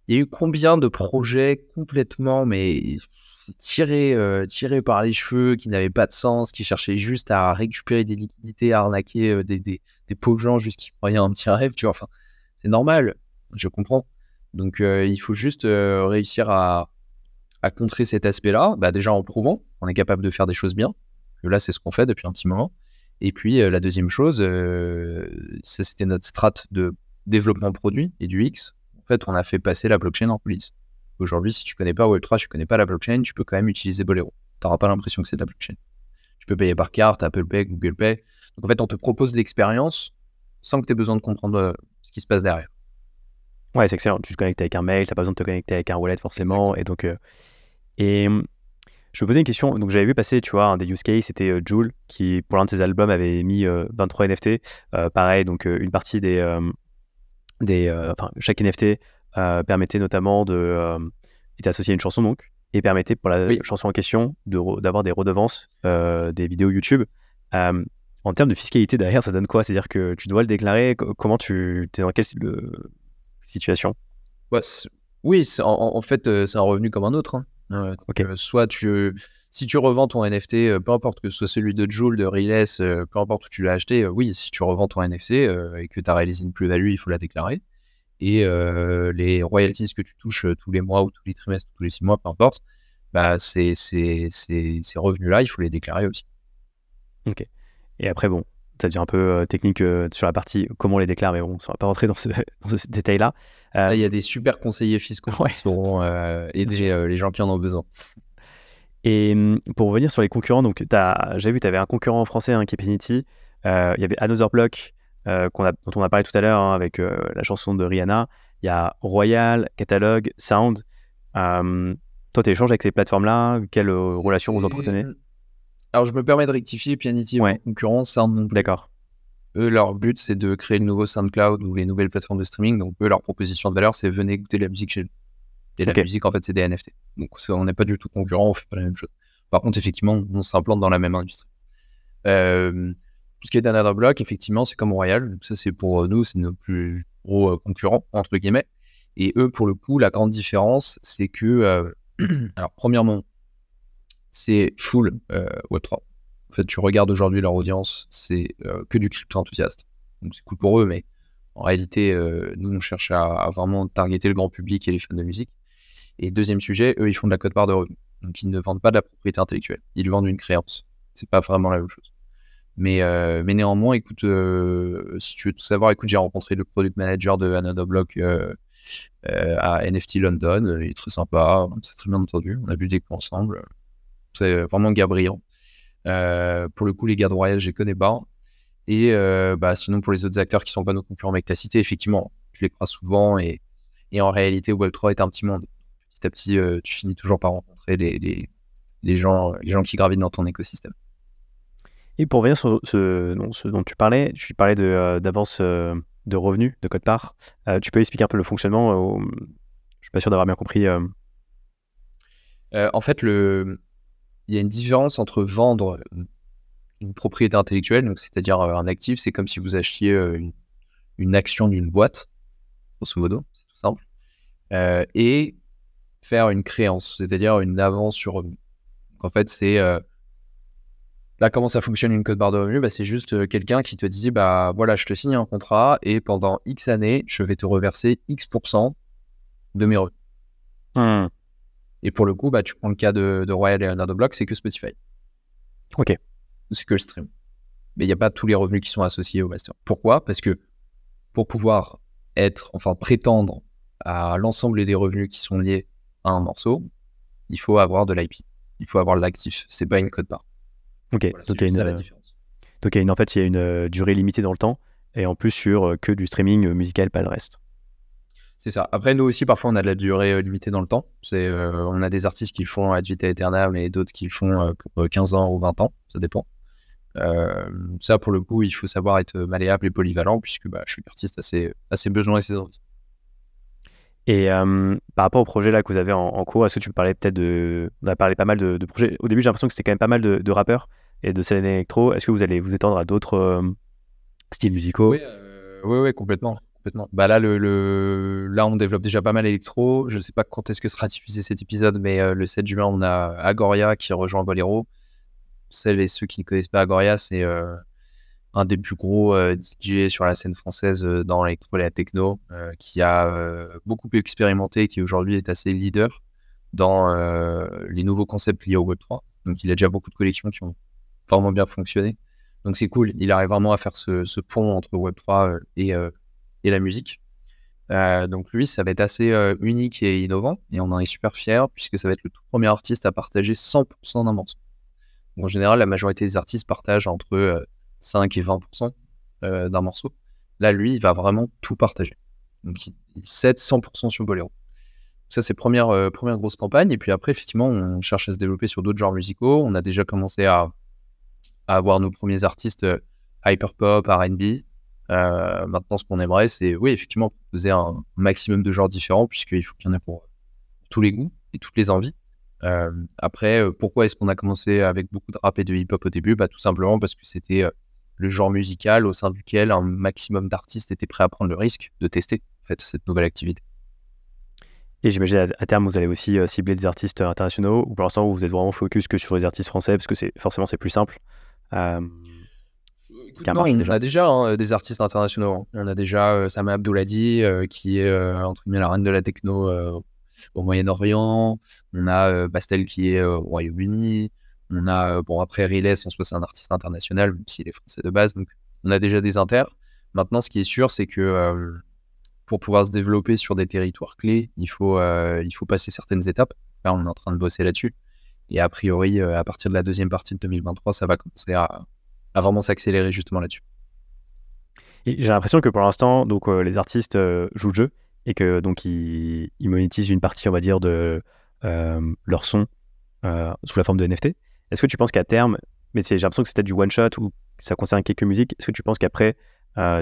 y, a eu combien de projets complètement, mais tiré, euh, tiré par les cheveux, qui n'avait pas de sens, qui cherchait juste à récupérer des liquidités, à arnaquer euh, des, des, pauvres gens juste qui croyaient un petit rêve, tu vois. Enfin, c'est normal, je comprends. Donc, euh, il faut juste réussir à, contrer cet aspect-là, bah, déjà en prouvant qu'on est capable de faire des choses bien. Que là, c'est ce qu'on fait depuis un petit moment. Et puis, la deuxième chose, ça, c'était notre strat de développement produit et du X. En fait, on a fait passer la blockchain en police. Aujourd'hui, si tu connais pas Web3, tu connais pas la blockchain, tu peux quand même utiliser Bolero. Tu n'auras pas l'impression que c'est de la blockchain. Tu peux payer par carte, Apple Pay, Google Pay. Donc en fait, on te propose l'expérience sans que tu aies besoin de comprendre euh, ce qui se passe derrière. Ouais, c'est excellent. Tu te connectes avec un mail, tu pas besoin de te connecter avec un wallet forcément. Et donc, euh, et hum, je me posais une question. Donc, j'avais vu passer, tu vois, un des use cases, c'était euh, Joule, qui, pour l'un de ses albums, avait mis 23 NFT. pareil, donc une partie des. des enfin, chaque NFT euh, permettait notamment de euh, être associé à une chanson donc et permettait pour la chanson en question d'avoir des redevances euh, des vidéos YouTube. en termes de fiscalité derrière, ça donne quoi? C'est-à-dire que tu dois le déclarer Comment tu es dans quelle situation Oui, en, fait, c'est un revenu comme un autre. Hein. soit tu, si tu revends ton NFT, peu importe que ce soit celui de Joule, de Riles, peu importe où tu l'as acheté, oui, si tu revends ton NFT et que tu as réalisé une plus-value, il faut la déclarer et les royalties que tu touches tous les mois ou tous les trimestres, tous les six mois, peu importe, bah, ces, ces, ces, ces revenus-là, il faut les déclarer aussi. Ok. Et après, bon, ça devient un peu euh, technique euh, sur la partie comment on les déclare, mais bon, on ne va pas rentrer (laughs) dans ce, détail-là. Il y a des super conseillers fiscaux qui sauront aider les gens qui en ont besoin. Et hum, pour revenir sur les concurrents, donc j'ai vu, tu avais un concurrent français hein, qui est Penity. Il y avait Another Block, a, dont on a parlé tout à l'heure hein, avec la chanson de Rihanna. Il y a Royal, Catalog, Sound. Toi, tu échanges avec ces plateformes-là? Quelle relation vous entretenez? Alors, je me permets de rectifier. Pianity ouais. concurrent, Sound. D'accord. Eux, leur but, c'est de créer le nouveau SoundCloud ou les nouvelles plateformes de streaming. Donc, eux, leur proposition de valeur, c'est venez écouter la musique chez nous. Et la musique, en fait, c'est des NFT. Donc, on n'est pas du tout concurrent, on fait pas la même chose. Par contre, effectivement, on s'implante dans la même industrie. Euh, tout ce qui est d'Another Block, effectivement, c'est comme Royal. ça, c'est pour nous, c'est nos plus gros euh, concurrents, entre guillemets. Et eux, pour le coup, la grande différence, c'est que, euh, (clears throat) alors, premièrement, c'est full Web3. En fait, tu regardes aujourd'hui leur audience, c'est que du crypto enthousiaste. Donc, c'est cool pour eux, mais en réalité, nous, on cherche à, vraiment targeter le grand public et les fans de musique. Et deuxième sujet, eux, ils font de la cote-part de revenus. Donc, ils ne vendent pas de la propriété intellectuelle. Ils vendent une créance. C'est pas vraiment la même chose. Mais, euh, néanmoins, écoute, euh, si tu veux tout savoir, écoute, j'ai rencontré le product manager de Another Block euh, à NFT London. Il est très sympa. On très bien entendu. On a bu des coups ensemble. C'est vraiment Gabriel. pour le coup, les gars de Royal, je les connais pas. Et bah, sinon, pour les autres acteurs qui sont pas nos concurrents, mais que tu as cité, effectivement, je les crois souvent. Et, et en réalité, Web3 est un petit monde petit à petit, euh, tu finis toujours par rencontrer les, les, gens, les gens qui gravitent dans ton écosystème. Et pour revenir sur ce, ce dont tu parlais, tu parlais euh, d'avance euh, de revenus, de code part. tu peux expliquer un peu le fonctionnement Je ne suis pas sûr d'avoir bien compris. en fait, le... il y a une différence entre vendre une propriété intellectuelle, c'est-à-dire un actif, c'est comme si vous achetiez une, une action d'une boîte, grosso modo, c'est tout simple, et faire une créance, c'est-à-dire une avance sur en fait, c'est euh, là comment ça fonctionne une code barre de revenus, bah, c'est juste euh, quelqu'un qui te dit bah voilà, je te signe un contrat et pendant X années, je vais te reverser X% de mes revenus. Mmh. Et pour le coup, bah, tu prends le cas de, Royal et Another Block, c'est que Spotify. Ok. C'est que le stream. Mais il n'y a pas tous les revenus qui sont associés au master. Pourquoi? Parce que pour pouvoir être, enfin prétendre à l'ensemble des revenus qui sont liés un morceau, il faut avoir de l'IP. Il faut avoir l'actif. C'est pas une code part. Ok, donc, il y a une, différence. donc en fait, il y a une euh, durée limitée dans le temps et en plus sur euh, que du streaming euh, musical, pas le reste. C'est ça. Après, nous aussi, parfois, on a de la durée limitée dans le temps. C'est, on a des artistes qui le font ad vitam aeternam et d'autres qui le font pour 15 ans ou 20 ans. Ça dépend. ça, pour le coup, il faut savoir être malléable et polyvalent puisque bah, chaque artiste a ses, a ses besoins et ses envies. Et par rapport au projet là que vous avez en, cours, est-ce que tu peux parler peut-être de. On a parlé pas mal de, projets. Au début, j'ai l'impression que c'était quand même pas mal de, rappeurs et de scènes électro. Est-ce que vous allez vous étendre à d'autres styles musicaux? Euh, oui, oui, complètement. Bah là, le, là, on développe déjà pas mal électro. Je ne sais pas quand est-ce que sera diffusé cet épisode, mais euh, le 7 juin, on a Agoria qui rejoint Bolero. Celles et ceux qui ne connaissent pas Agoria, c'est euh, un des plus gros euh, DJ sur la scène française dans l'électro et la techno, qui a beaucoup expérimenté, qui aujourd'hui est assez leader dans les nouveaux concepts liés au Web3. Donc il a déjà beaucoup de collections qui ont vraiment bien fonctionné. Donc c'est cool, il arrive vraiment à faire ce, pont entre Web3 et, et la musique. donc lui, ça va être assez unique et innovant, et on en est super fiers, puisque ça va être le tout premier artiste à partager 100% d'un morceau. en général, la majorité des artistes partagent entre 5 et 20% euh, d'un morceau. Là, lui, il va vraiment tout partager. Donc, il, cède 100% sur Bolero. Ça, c'est première, euh, première grosse campagne. Et puis après, effectivement, on cherche à se développer sur d'autres genres musicaux. On a déjà commencé à, avoir nos premiers artistes euh, hyperpop, RB. Maintenant, ce qu'on aimerait, c'est, oui, effectivement, proposer un maximum de genres différents, puisqu'il faut qu'il y en ait pour tous les goûts et toutes les envies. après, pourquoi est-ce qu'on a commencé avec beaucoup de rap et de hip-hop au début? Bah, Tout simplement parce que c'était le genre musical au sein duquel un maximum d'artistes étaient prêts à prendre le risque de tester cette nouvelle activité. Et j'imagine à terme, vous allez aussi euh, cibler des artistes internationaux, ou pour l'instant, vous êtes vraiment focus que sur les artistes français, parce que forcément c'est plus simple. Euh, on a déjà hein, des artistes internationaux. Hein. On a déjà euh, Sama Abdouladi, qui est entre guillemets la reine de la techno au Moyen-Orient, on a Bastel qui est au Royaume-Uni, on a, bon, après Riles, on se c'est un artiste international, même s'il est français de base, donc on a déjà des inters. Maintenant, ce qui est sûr, c'est que pour pouvoir se développer sur des territoires clés, il faut, il faut passer certaines étapes. Là, on est en train de bosser là-dessus. Et a priori, à partir de la deuxième partie de 2023, ça va commencer à, à vraiment s'accélérer justement là-dessus. J'ai l'impression que pour l'instant, donc les artistes jouent le jeu et que donc ils, monétisent une partie, on va dire, de leur son sous la forme de NFT. Est-ce que tu penses qu'à terme, mais j'ai l'impression que c'était du one shot ou ça concerne quelques musiques, est-ce que tu penses qu'après,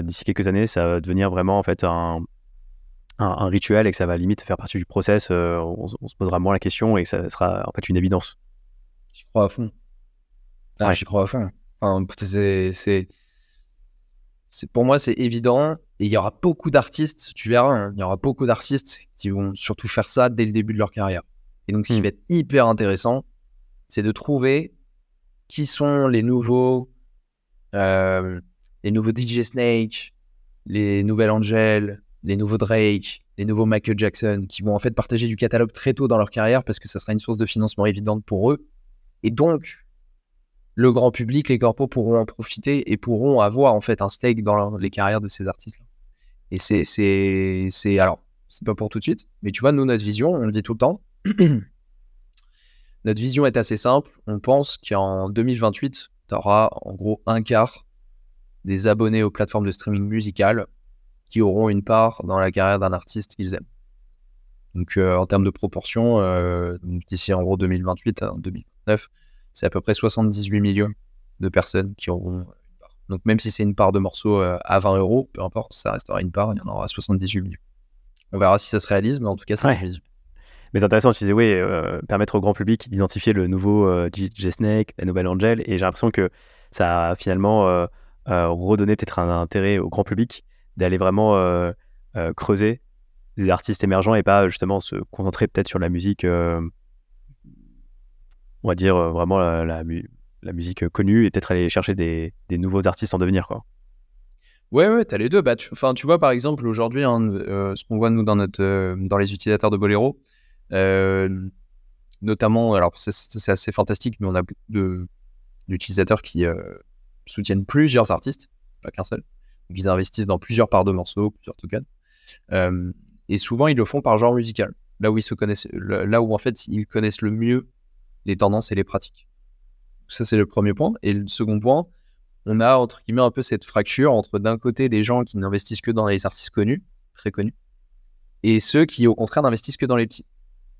d'ici quelques années, ça va devenir vraiment en fait un, un, rituel et que ça va limite faire partie du process, euh, on, se posera moins la question et que ça sera en fait une évidence? J'y crois à fond. Ah, J'y crois à fond. Enfin, c'est, pour moi, c'est évident. Et il y aura beaucoup d'artistes, tu verras, hein, il y aura beaucoup d'artistes qui vont surtout faire ça dès le début de leur carrière. Et donc, ce qui hmm. va être hyper intéressant, c'est de trouver qui sont les nouveaux, euh, les nouveaux DJ Snake, les nouvelles Angel, les nouveaux Drake, les nouveaux Michael Jackson, qui vont en fait partager du catalogue très tôt dans leur carrière parce que ça sera une source de financement évidente pour eux. Et donc, le grand public, les corpos pourront en profiter et pourront avoir en fait un stake dans les carrières de ces artistes-là. Et c'est, c'est, c'est, alors, c'est pas pour tout de suite, mais tu vois, nous, notre vision, on le dit tout le temps, (clears throat) notre vision est assez simple. On pense qu'en 2028, tu auras en gros un quart des abonnés aux plateformes de streaming musical qui auront une part dans la carrière d'un artiste qu'ils aiment. Donc euh, en termes de proportion, euh, d'ici en gros 2028 à 2029, c'est à peu près 78 millions de personnes qui auront une part. Donc même si c'est une part de morceaux euh, à 20 euros, peu importe, ça restera une part, il y en aura 78 millions. On verra si ça se réalise, mais en tout cas, ça réalise. Mais c'est intéressant, tu disais, oui, permettre au grand public d'identifier le nouveau DJ Snake, la nouvelle Angel, et j'ai l'impression que ça a finalement redonné peut-être un intérêt au grand public d'aller vraiment euh, euh, creuser des artistes émergents et pas justement se concentrer peut-être sur la musique, euh, on va dire vraiment la, musique connue et peut-être aller chercher des, nouveaux artistes en devenir. Quoi. Ouais, ouais, t'as les deux. Bah, tu, tu vois, par exemple, aujourd'hui, hein, ce qu'on voit, nous, dans, notre, dans les utilisateurs de Bolero, notamment, alors c'est assez fantastique, mais on a d'utilisateurs qui soutiennent plusieurs artistes, pas qu'un seul ils investissent dans plusieurs parts de morceaux, plusieurs tokens. Euh, et souvent, ils le font par genre musical. Là où ils se connaissent, là où en fait, ils connaissent le mieux les tendances et les pratiques. Ça, c'est le premier point. Et le second point, on a entre guillemets un peu cette fracture entre d'un côté des gens qui n'investissent que dans les artistes connus, très connus, et ceux qui au contraire n'investissent que dans les petits.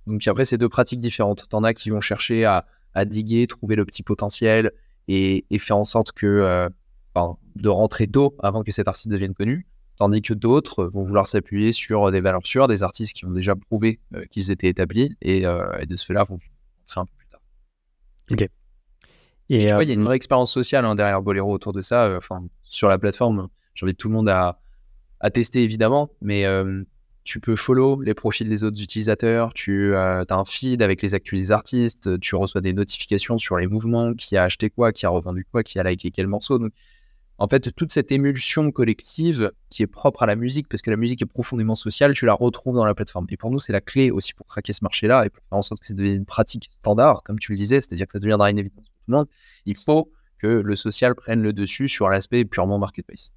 Donc après, c'est deux pratiques différentes. T'en as qui vont chercher à, diguer, trouver le petit potentiel et, faire en sorte que euh, de rentrer tôt avant que cet artiste devienne connu, tandis que d'autres vont vouloir s'appuyer sur des valeurs sûres, des artistes qui ont déjà prouvé euh, qu'ils étaient établis et, euh, de ce fait-là vont rentrer un peu. Ok. Et, tu vois, il y a une euh, vraie expérience sociale hein, derrière Bolero autour de ça. Enfin, sur la plateforme, j'invite tout le monde à, à tester évidemment, mais tu peux follow les profils des autres utilisateurs, tu as un feed avec les actus des artistes, tu reçois des notifications sur les mouvements, qui a acheté quoi, qui a revendu quoi, qui a liké quel morceau. Donc, en fait, toute cette émulsion collective qui est propre à la musique, parce que la musique est profondément sociale, tu la retrouves dans la plateforme. Et pour nous, c'est la clé aussi pour craquer ce marché-là et pour faire en sorte que ça devienne une pratique standard, comme tu le disais, c'est-à-dire que ça deviendra une évidence pour tout le monde. Il faut que le social prenne le dessus sur l'aspect purement marketplace.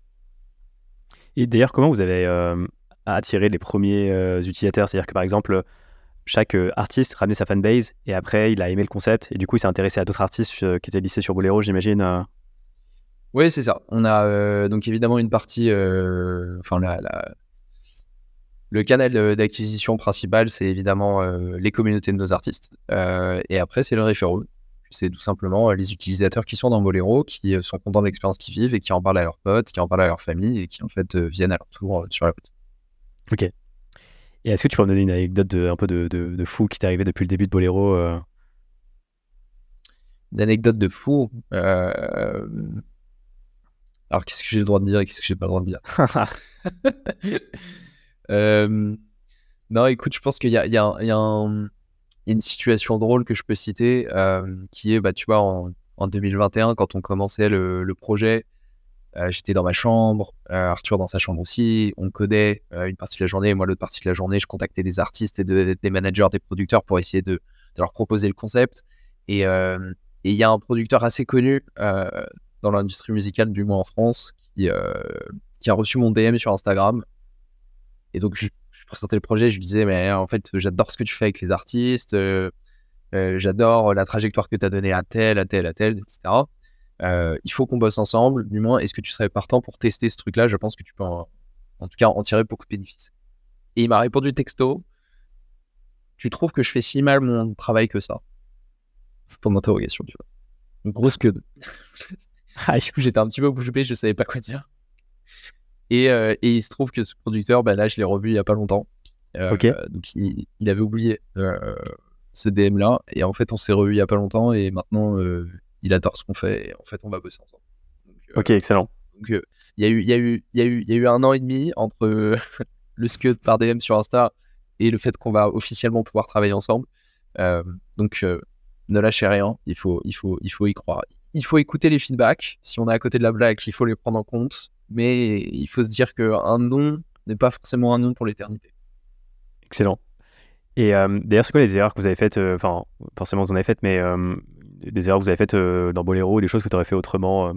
Et d'ailleurs, comment vous avez euh, attiré les premiers euh, utilisateurs? C'est-à-dire que par exemple, chaque euh, artiste ramenait sa fanbase et après, il a aimé le concept et du coup, il s'est intéressé à d'autres artistes qui étaient lissés sur Bolero, j'imagine. Oui, c'est ça. On a euh, donc évidemment une partie, euh, enfin le canal euh, d'acquisition principal, c'est évidemment les communautés de nos artistes. et après, c'est le référent. C'est tout simplement les utilisateurs qui sont dans Bolero, qui sont contents de l'expérience qu'ils vivent et qui en parlent à leurs potes, qui en parlent à leur famille et qui en fait viennent à leur tour sur la route. Ok. Et est-ce que tu peux me donner une anecdote de, un peu de, de, fou qui t'est arrivé depuis le début de Bolero Une anecdote de fou alors, qu'est-ce que j'ai le droit de dire et qu'est-ce que j'ai pas le droit de dire (laughs) (laughs) euh, Non, écoute, je pense qu'il y a, une situation drôle que je peux citer euh, qui est, bah, tu vois, en, 2021, quand on commençait le, projet, j'étais dans ma chambre, Arthur dans sa chambre aussi. On codait une partie de la journée, moi l'autre partie de la journée, je contactais des artistes et des managers, des producteurs pour essayer de, leur proposer le concept. Et il y a un producteur assez connu dans l'industrie musicale, du moins en France, qui, qui a reçu mon DM sur Instagram. Et donc, je, présentais le projet, je lui disais, mais en fait, j'adore ce que tu fais avec les artistes, j'adore la trajectoire que tu as donnée à tel, à tel, à tel, etc. Euh, il faut qu'on bosse ensemble. Du moins, est-ce que tu serais partant pour tester ce truc-là? Je pense que tu peux en, tout cas en tirer beaucoup de bénéfices. Et il m'a répondu texto Tu trouves que je fais si mal mon travail que ça? Pour d'interrogation, tu vois. Grosse queue. (laughs) ah, du coup, j'étais un petit peu bouche bée, je savais pas quoi dire. Et, euh, et, il se trouve que ce producteur, bah, là, je l'ai revu il y a pas longtemps. Euh, ok. Donc, il, il, avait oublié ce DM-là. Et en fait, on s'est revu il y a pas longtemps. Et maintenant, il adore ce qu'on fait et en fait on va bosser ensemble. Euh, ok, excellent. Donc euh, il y, a eu, y, a eu, y, a eu, y a eu un an et demi entre (laughs) le scud par DM sur Insta et le fait qu'on va officiellement pouvoir travailler ensemble. Euh, donc ne lâchez rien, il faut, il, faut, il faut y croire. Il faut écouter les feedbacks. Si on est à côté de la blague, il faut les prendre en compte. Mais il faut se dire qu'un nom n'est pas forcément un nom pour l'éternité. Excellent. Et d'ailleurs, c'est quoi les erreurs que vous avez faites Enfin, forcément, vous en avez faites, mais des erreurs que vous avez faites euh, dans Bolero, des choses que tu aurais fait autrement euh?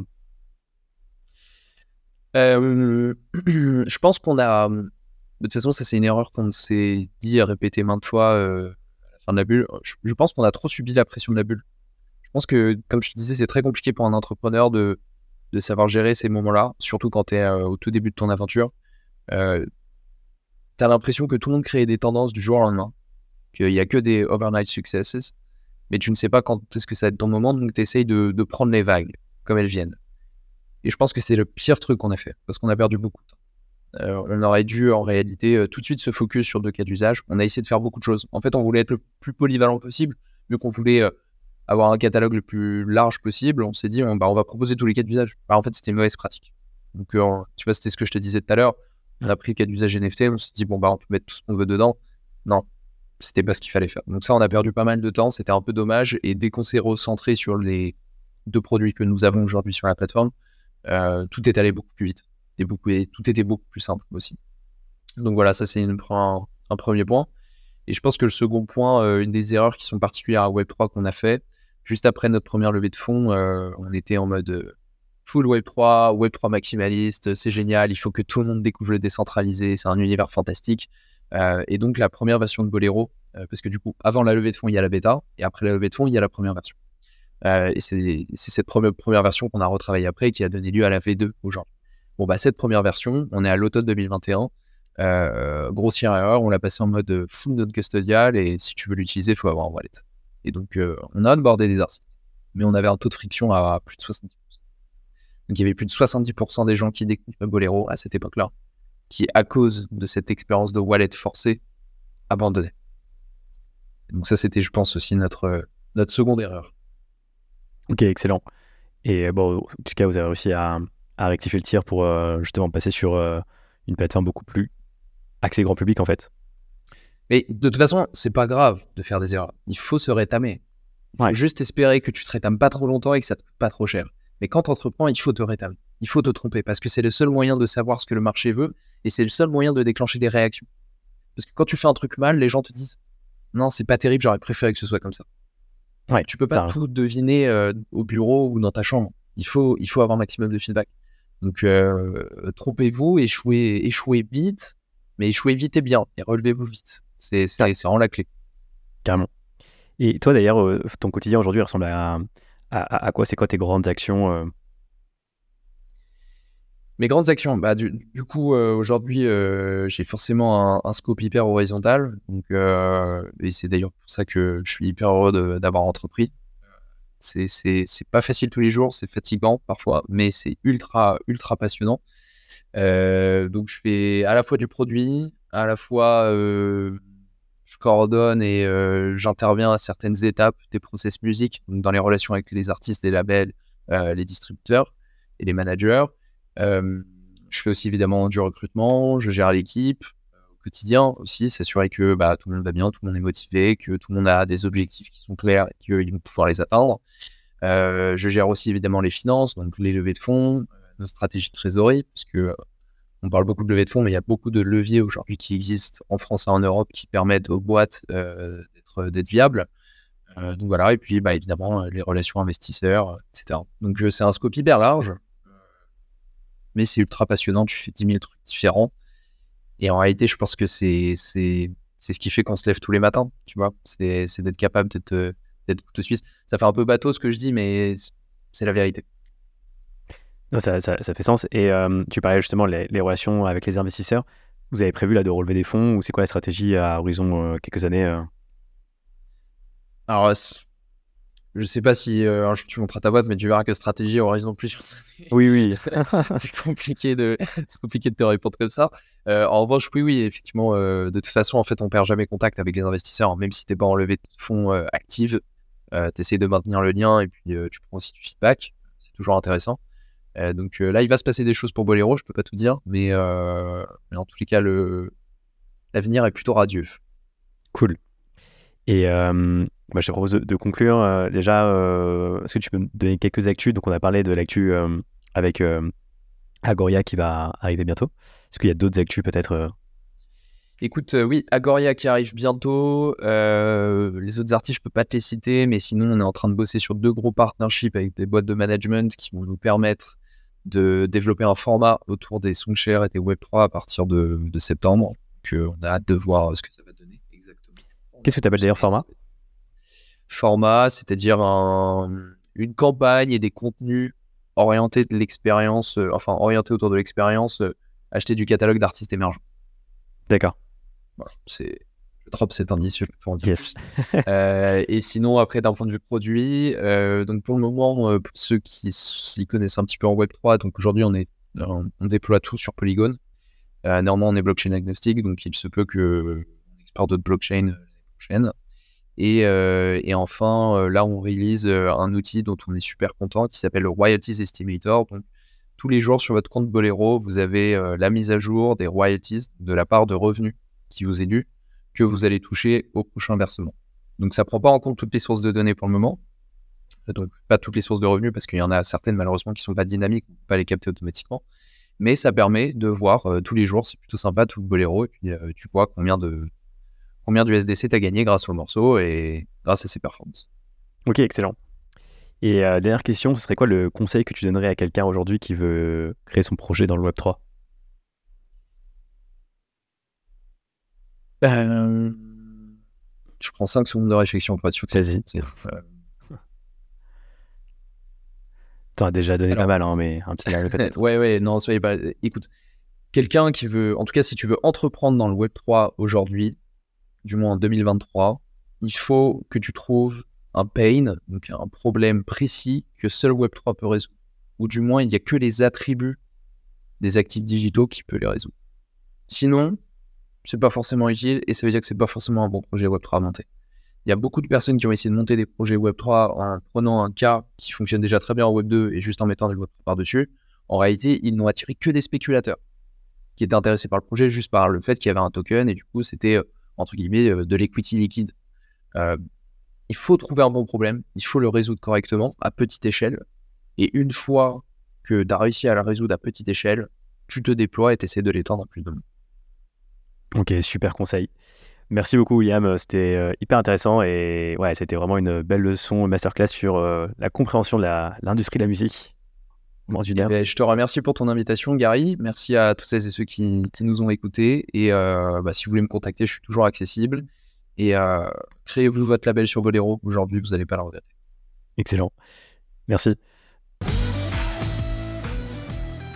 Euh, (clears throat) Je pense qu'on a. De toute façon, ça, c'est une erreur qu'on s'est dit à répéter maintes fois à la fin de la bulle. Je, pense qu'on a trop subi la pression de la bulle. Pense que, comme je te disais, c'est très compliqué pour un entrepreneur de, savoir gérer ces moments-là, surtout quand tu es au tout début de ton aventure. Euh, tu as l'impression que tout le monde crée des tendances du jour au lendemain, qu'il n'y a que des overnight successes mais tu ne sais pas quand est-ce que ça va être ton moment, donc tu essayes de, prendre les vagues comme elles viennent. Et je pense que c'est le pire truc qu'on a fait, parce qu'on a perdu beaucoup de temps. Euh, on aurait dû en réalité euh, tout de suite se focus sur deux cas d'usage. On a essayé de faire beaucoup de choses. En fait, on voulait être le plus polyvalent possible, vu qu'on voulait euh, avoir un catalogue le plus large possible. On s'est dit, on, bah, on va proposer tous les cas d'usage. Bah, en fait, c'était une mauvaise pratique. Donc, tu vois, c'était ce que je te disais tout à l'heure. On a pris le cas d'usage NFT, on s'est dit, bon, bah, on peut mettre tout ce qu'on veut dedans. Non, c'était pas ce qu'il fallait faire. Donc ça, on a perdu pas mal de temps, c'était un peu dommage. Et dès qu'on s'est recentré sur les deux produits que nous avons aujourd'hui sur la plateforme, euh, tout est allé beaucoup plus vite. Et, tout était beaucoup plus simple aussi. Donc voilà, ça c'est un, premier point. Et je pense que le second point, euh, une des erreurs qui sont particulières à Web3 qu'on a fait, juste après notre première levée de fonds, euh, on était en mode full Web3, Web3 maximaliste, c'est génial, il faut que tout le monde découvre le décentralisé, c'est un univers fantastique. Euh, et donc la première version de Bolero, euh, parce que du coup, avant la levée de fonds, il y a la bêta, et après la levée de fonds, il y a la première version. Euh, et c'est cette première, première version qu'on a retravaillé après qui a donné lieu à la V2 aujourd'hui. Bon, bah, cette première version, on est à l'automne 2021. Grossière erreur, on l'a passé en mode full non custodial et si tu veux l'utiliser, il faut avoir un wallet. Et donc, on a onboardé des artistes, mais on avait un taux de friction à plus de 70%. Donc, il y avait plus de 70% des gens qui découvrent Bolero à cette époque-là qui, à cause de cette expérience de wallet forcée, abandonné. Donc ça, c'était, je pense, aussi notre, notre seconde erreur. Ok, excellent. Et bon, en tout cas, vous avez réussi à, rectifier le tir pour euh, justement passer sur euh, une plateforme beaucoup plus axée grand public, en fait. Mais de toute façon, c'est pas grave de faire des erreurs. Il faut se rétamer. Il faut juste espérer que tu te rétames pas trop longtemps et que ça te coûte pas trop cher. Mais quand tu entreprends, il faut te rétamer. Il faut te tromper parce que c'est le seul moyen de savoir ce que le marché veut et c'est le seul moyen de déclencher des réactions. Parce que quand tu fais un truc mal, les gens te disent non, c'est pas terrible, j'aurais préféré que ce soit comme ça. Ouais, tu peux pas tout deviner euh, au bureau ou dans ta chambre. Il faut, il faut avoir un maximum de feedback. Donc, euh, trompez-vous, échouez, échouez vite, mais échouez vite et bien, et relevez-vous vite. C'est vraiment la clé. Carrément. Et toi, d'ailleurs, euh, ton quotidien aujourd'hui ressemble à, à, à quoi? C'est quoi tes grandes actions mes grandes actions, bah, du, coup, euh, aujourd'hui, euh, j'ai forcément un, scope hyper horizontal. Donc, euh, et c'est d'ailleurs pour ça que je suis hyper heureux d'avoir entrepris. C'est, c'est, pas facile tous les jours, c'est fatigant parfois, mais c'est ultra, ultra passionnant. Donc, je fais à la fois du produit, à la fois je coordonne et j'interviens à certaines étapes des process musique, dans les relations avec les artistes, les labels, les distributeurs et les managers je fais aussi évidemment du recrutement, je gère l'équipe euh, au quotidien aussi, s'assurer que bah, tout le monde va bien, tout le monde est motivé, que tout le monde a des objectifs qui sont clairs et qu'ils vont pouvoir les atteindre. Euh, je gère aussi évidemment les finances, donc les levées de fonds, euh, nos stratégies de trésorerie, parce que on parle beaucoup de levée de fonds, mais il y a beaucoup de leviers aujourd'hui qui existent en France et en Europe qui permettent aux boîtes d'être, d'être viables. donc voilà, et puis bah, évidemment les relations investisseurs, etc. Donc c'est un scope hyper large, mais c'est ultra passionnant, tu fais 10 000 trucs différents. Et en réalité, je pense que c'est, ce qui fait qu'on se lève tous les matins, tu vois. C'est, c'est d'être capable d'être, d'être couteau suisse. Ça fait un peu bateau ce que je dis, mais c'est la vérité. Non, ça, ça, fait sens. Et euh, tu parlais justement les, les relations avec les investisseurs. Vous avez prévu là de relever des fonds ou c'est quoi la stratégie à horizon euh, quelques années euh? Alors, je sais pas si un jour tu montres à ta boîte, mais tu verras que stratégie à horizon plusieurs années. Oui, oui. (laughs) c'est compliqué de, (laughs) c'est compliqué de te répondre comme ça. en revanche, oui, oui, effectivement, de toute façon, en fait, on perd jamais contact avec les investisseurs, même si t'es pas en levée de fonds active. tu essaies de maintenir le lien et puis tu prends aussi du feedback. C'est toujours intéressant. Euh, donc euh, là, il va se passer des choses pour Bolero, je peux pas tout dire, mais, euh, mais en tous les cas, l'avenir est plutôt radieux. Cool. Et bah, je te propose de, conclure. déjà, est-ce que tu peux me donner quelques actus? Donc, on a parlé de l'actu avec Agoria qui va arriver bientôt. Est-ce qu'il y a d'autres actus peut-être Écoute, oui, Agoria qui arrive bientôt. les autres artistes, je peux pas te les citer, mais sinon, on est en train de bosser sur deux gros partnerships avec des boîtes de management qui vont nous permettre de développer un format autour des Songshare et des Web3 à partir de, septembre. Que on a hâte de voir ce que ça va donner exactement. Qu'est-ce que tu appelles d'ailleurs format? Format, c'est-à-dire une campagne et des contenus orientés de l'expérience, euh, enfin orientés autour de l'expérience, euh, acheter du catalogue d'artistes émergents. D'accord. Voilà, c'est je drop cet indice, peux en dire euh, et sinon, après, d'un point de vue produit, euh, donc pour le moment, euh, pour ceux qui s'y connaissent un petit peu en Web3, donc aujourd'hui, on, est, on, déploie tout sur Polygon. néanmoins, on est blockchain agnostique, donc il se peut qu'on exporte d'autres blockchains l'année prochaine. Et, et enfin, là, on release un outil dont on est super content qui s'appelle le Royalties Estimator. Donc, tous les jours sur votre compte Bolero, vous avez la mise à jour des royalties de la part de revenus qui vous est due que vous allez toucher au prochain versement. Donc ça ne prend pas en compte toutes les sources de données pour le moment. Donc pas toutes les sources de revenus parce qu'il y en a certaines malheureusement qui ne sont pas dynamiques, on peut pas les capter automatiquement. Mais ça permet de voir euh, tous les jours, c'est plutôt sympa, tout le boléro, et puis euh, tu vois combien de combien du SDC t'as gagné grâce au morceau et grâce à ses performances. Ok, excellent. Et euh, dernière question, ce serait quoi le conseil que tu donnerais à quelqu'un aujourd'hui qui veut créer son projet dans le Web3 Ben, euh... Je prends 5 secondes de réflexion pour être sûr que ça euh. (laughs) T'en as déjà donné pas mal, hein, mais un petit dernier peut-être. (laughs) ouais, ouais, non, soyez pas. Écoute, quelqu'un qui veut, en tout cas, si tu veux entreprendre dans le Web3 aujourd'hui, du moins en 2023, il faut que tu trouves un pain, donc un problème précis que seul Web3 peut résoudre. Ou du moins, il n'y a que les attributs des actifs digitaux qui peut les résoudre. Sinon, c'est pas forcément utile et ça veut dire que c'est pas forcément un bon projet Web3 à monter. Il y a beaucoup de personnes qui ont essayé de monter des projets Web3 en prenant un cas qui fonctionne déjà très bien en Web2 et juste en mettant des Web3 par-dessus. En réalité, ils n'ont attiré que des spéculateurs qui étaient intéressés par le projet juste par le fait qu'il y avait un token et du coup, c'était euh, entre guillemets euh, de l'equity liquide. Euh, il faut trouver un bon problème, il faut le résoudre correctement à petite échelle. Et une fois que tu as réussi à le résoudre à petite échelle, tu te déploies et tu essaies de l'étendre à plus de monde. Ok, super conseil. Merci beaucoup, William. C'était euh, hyper intéressant et ouais, c'était vraiment une belle leçon masterclass sur euh, la compréhension de l'industrie de la musique. Eh ben, je te remercie pour ton invitation, Gary. Merci à tous celles et ceux qui, nous ont écoutés. Et euh, bah, si vous voulez me contacter, je suis toujours accessible. Et créez-vous votre label sur Bolero. Aujourd'hui, vous n'allez pas le regretter. Excellent. Merci.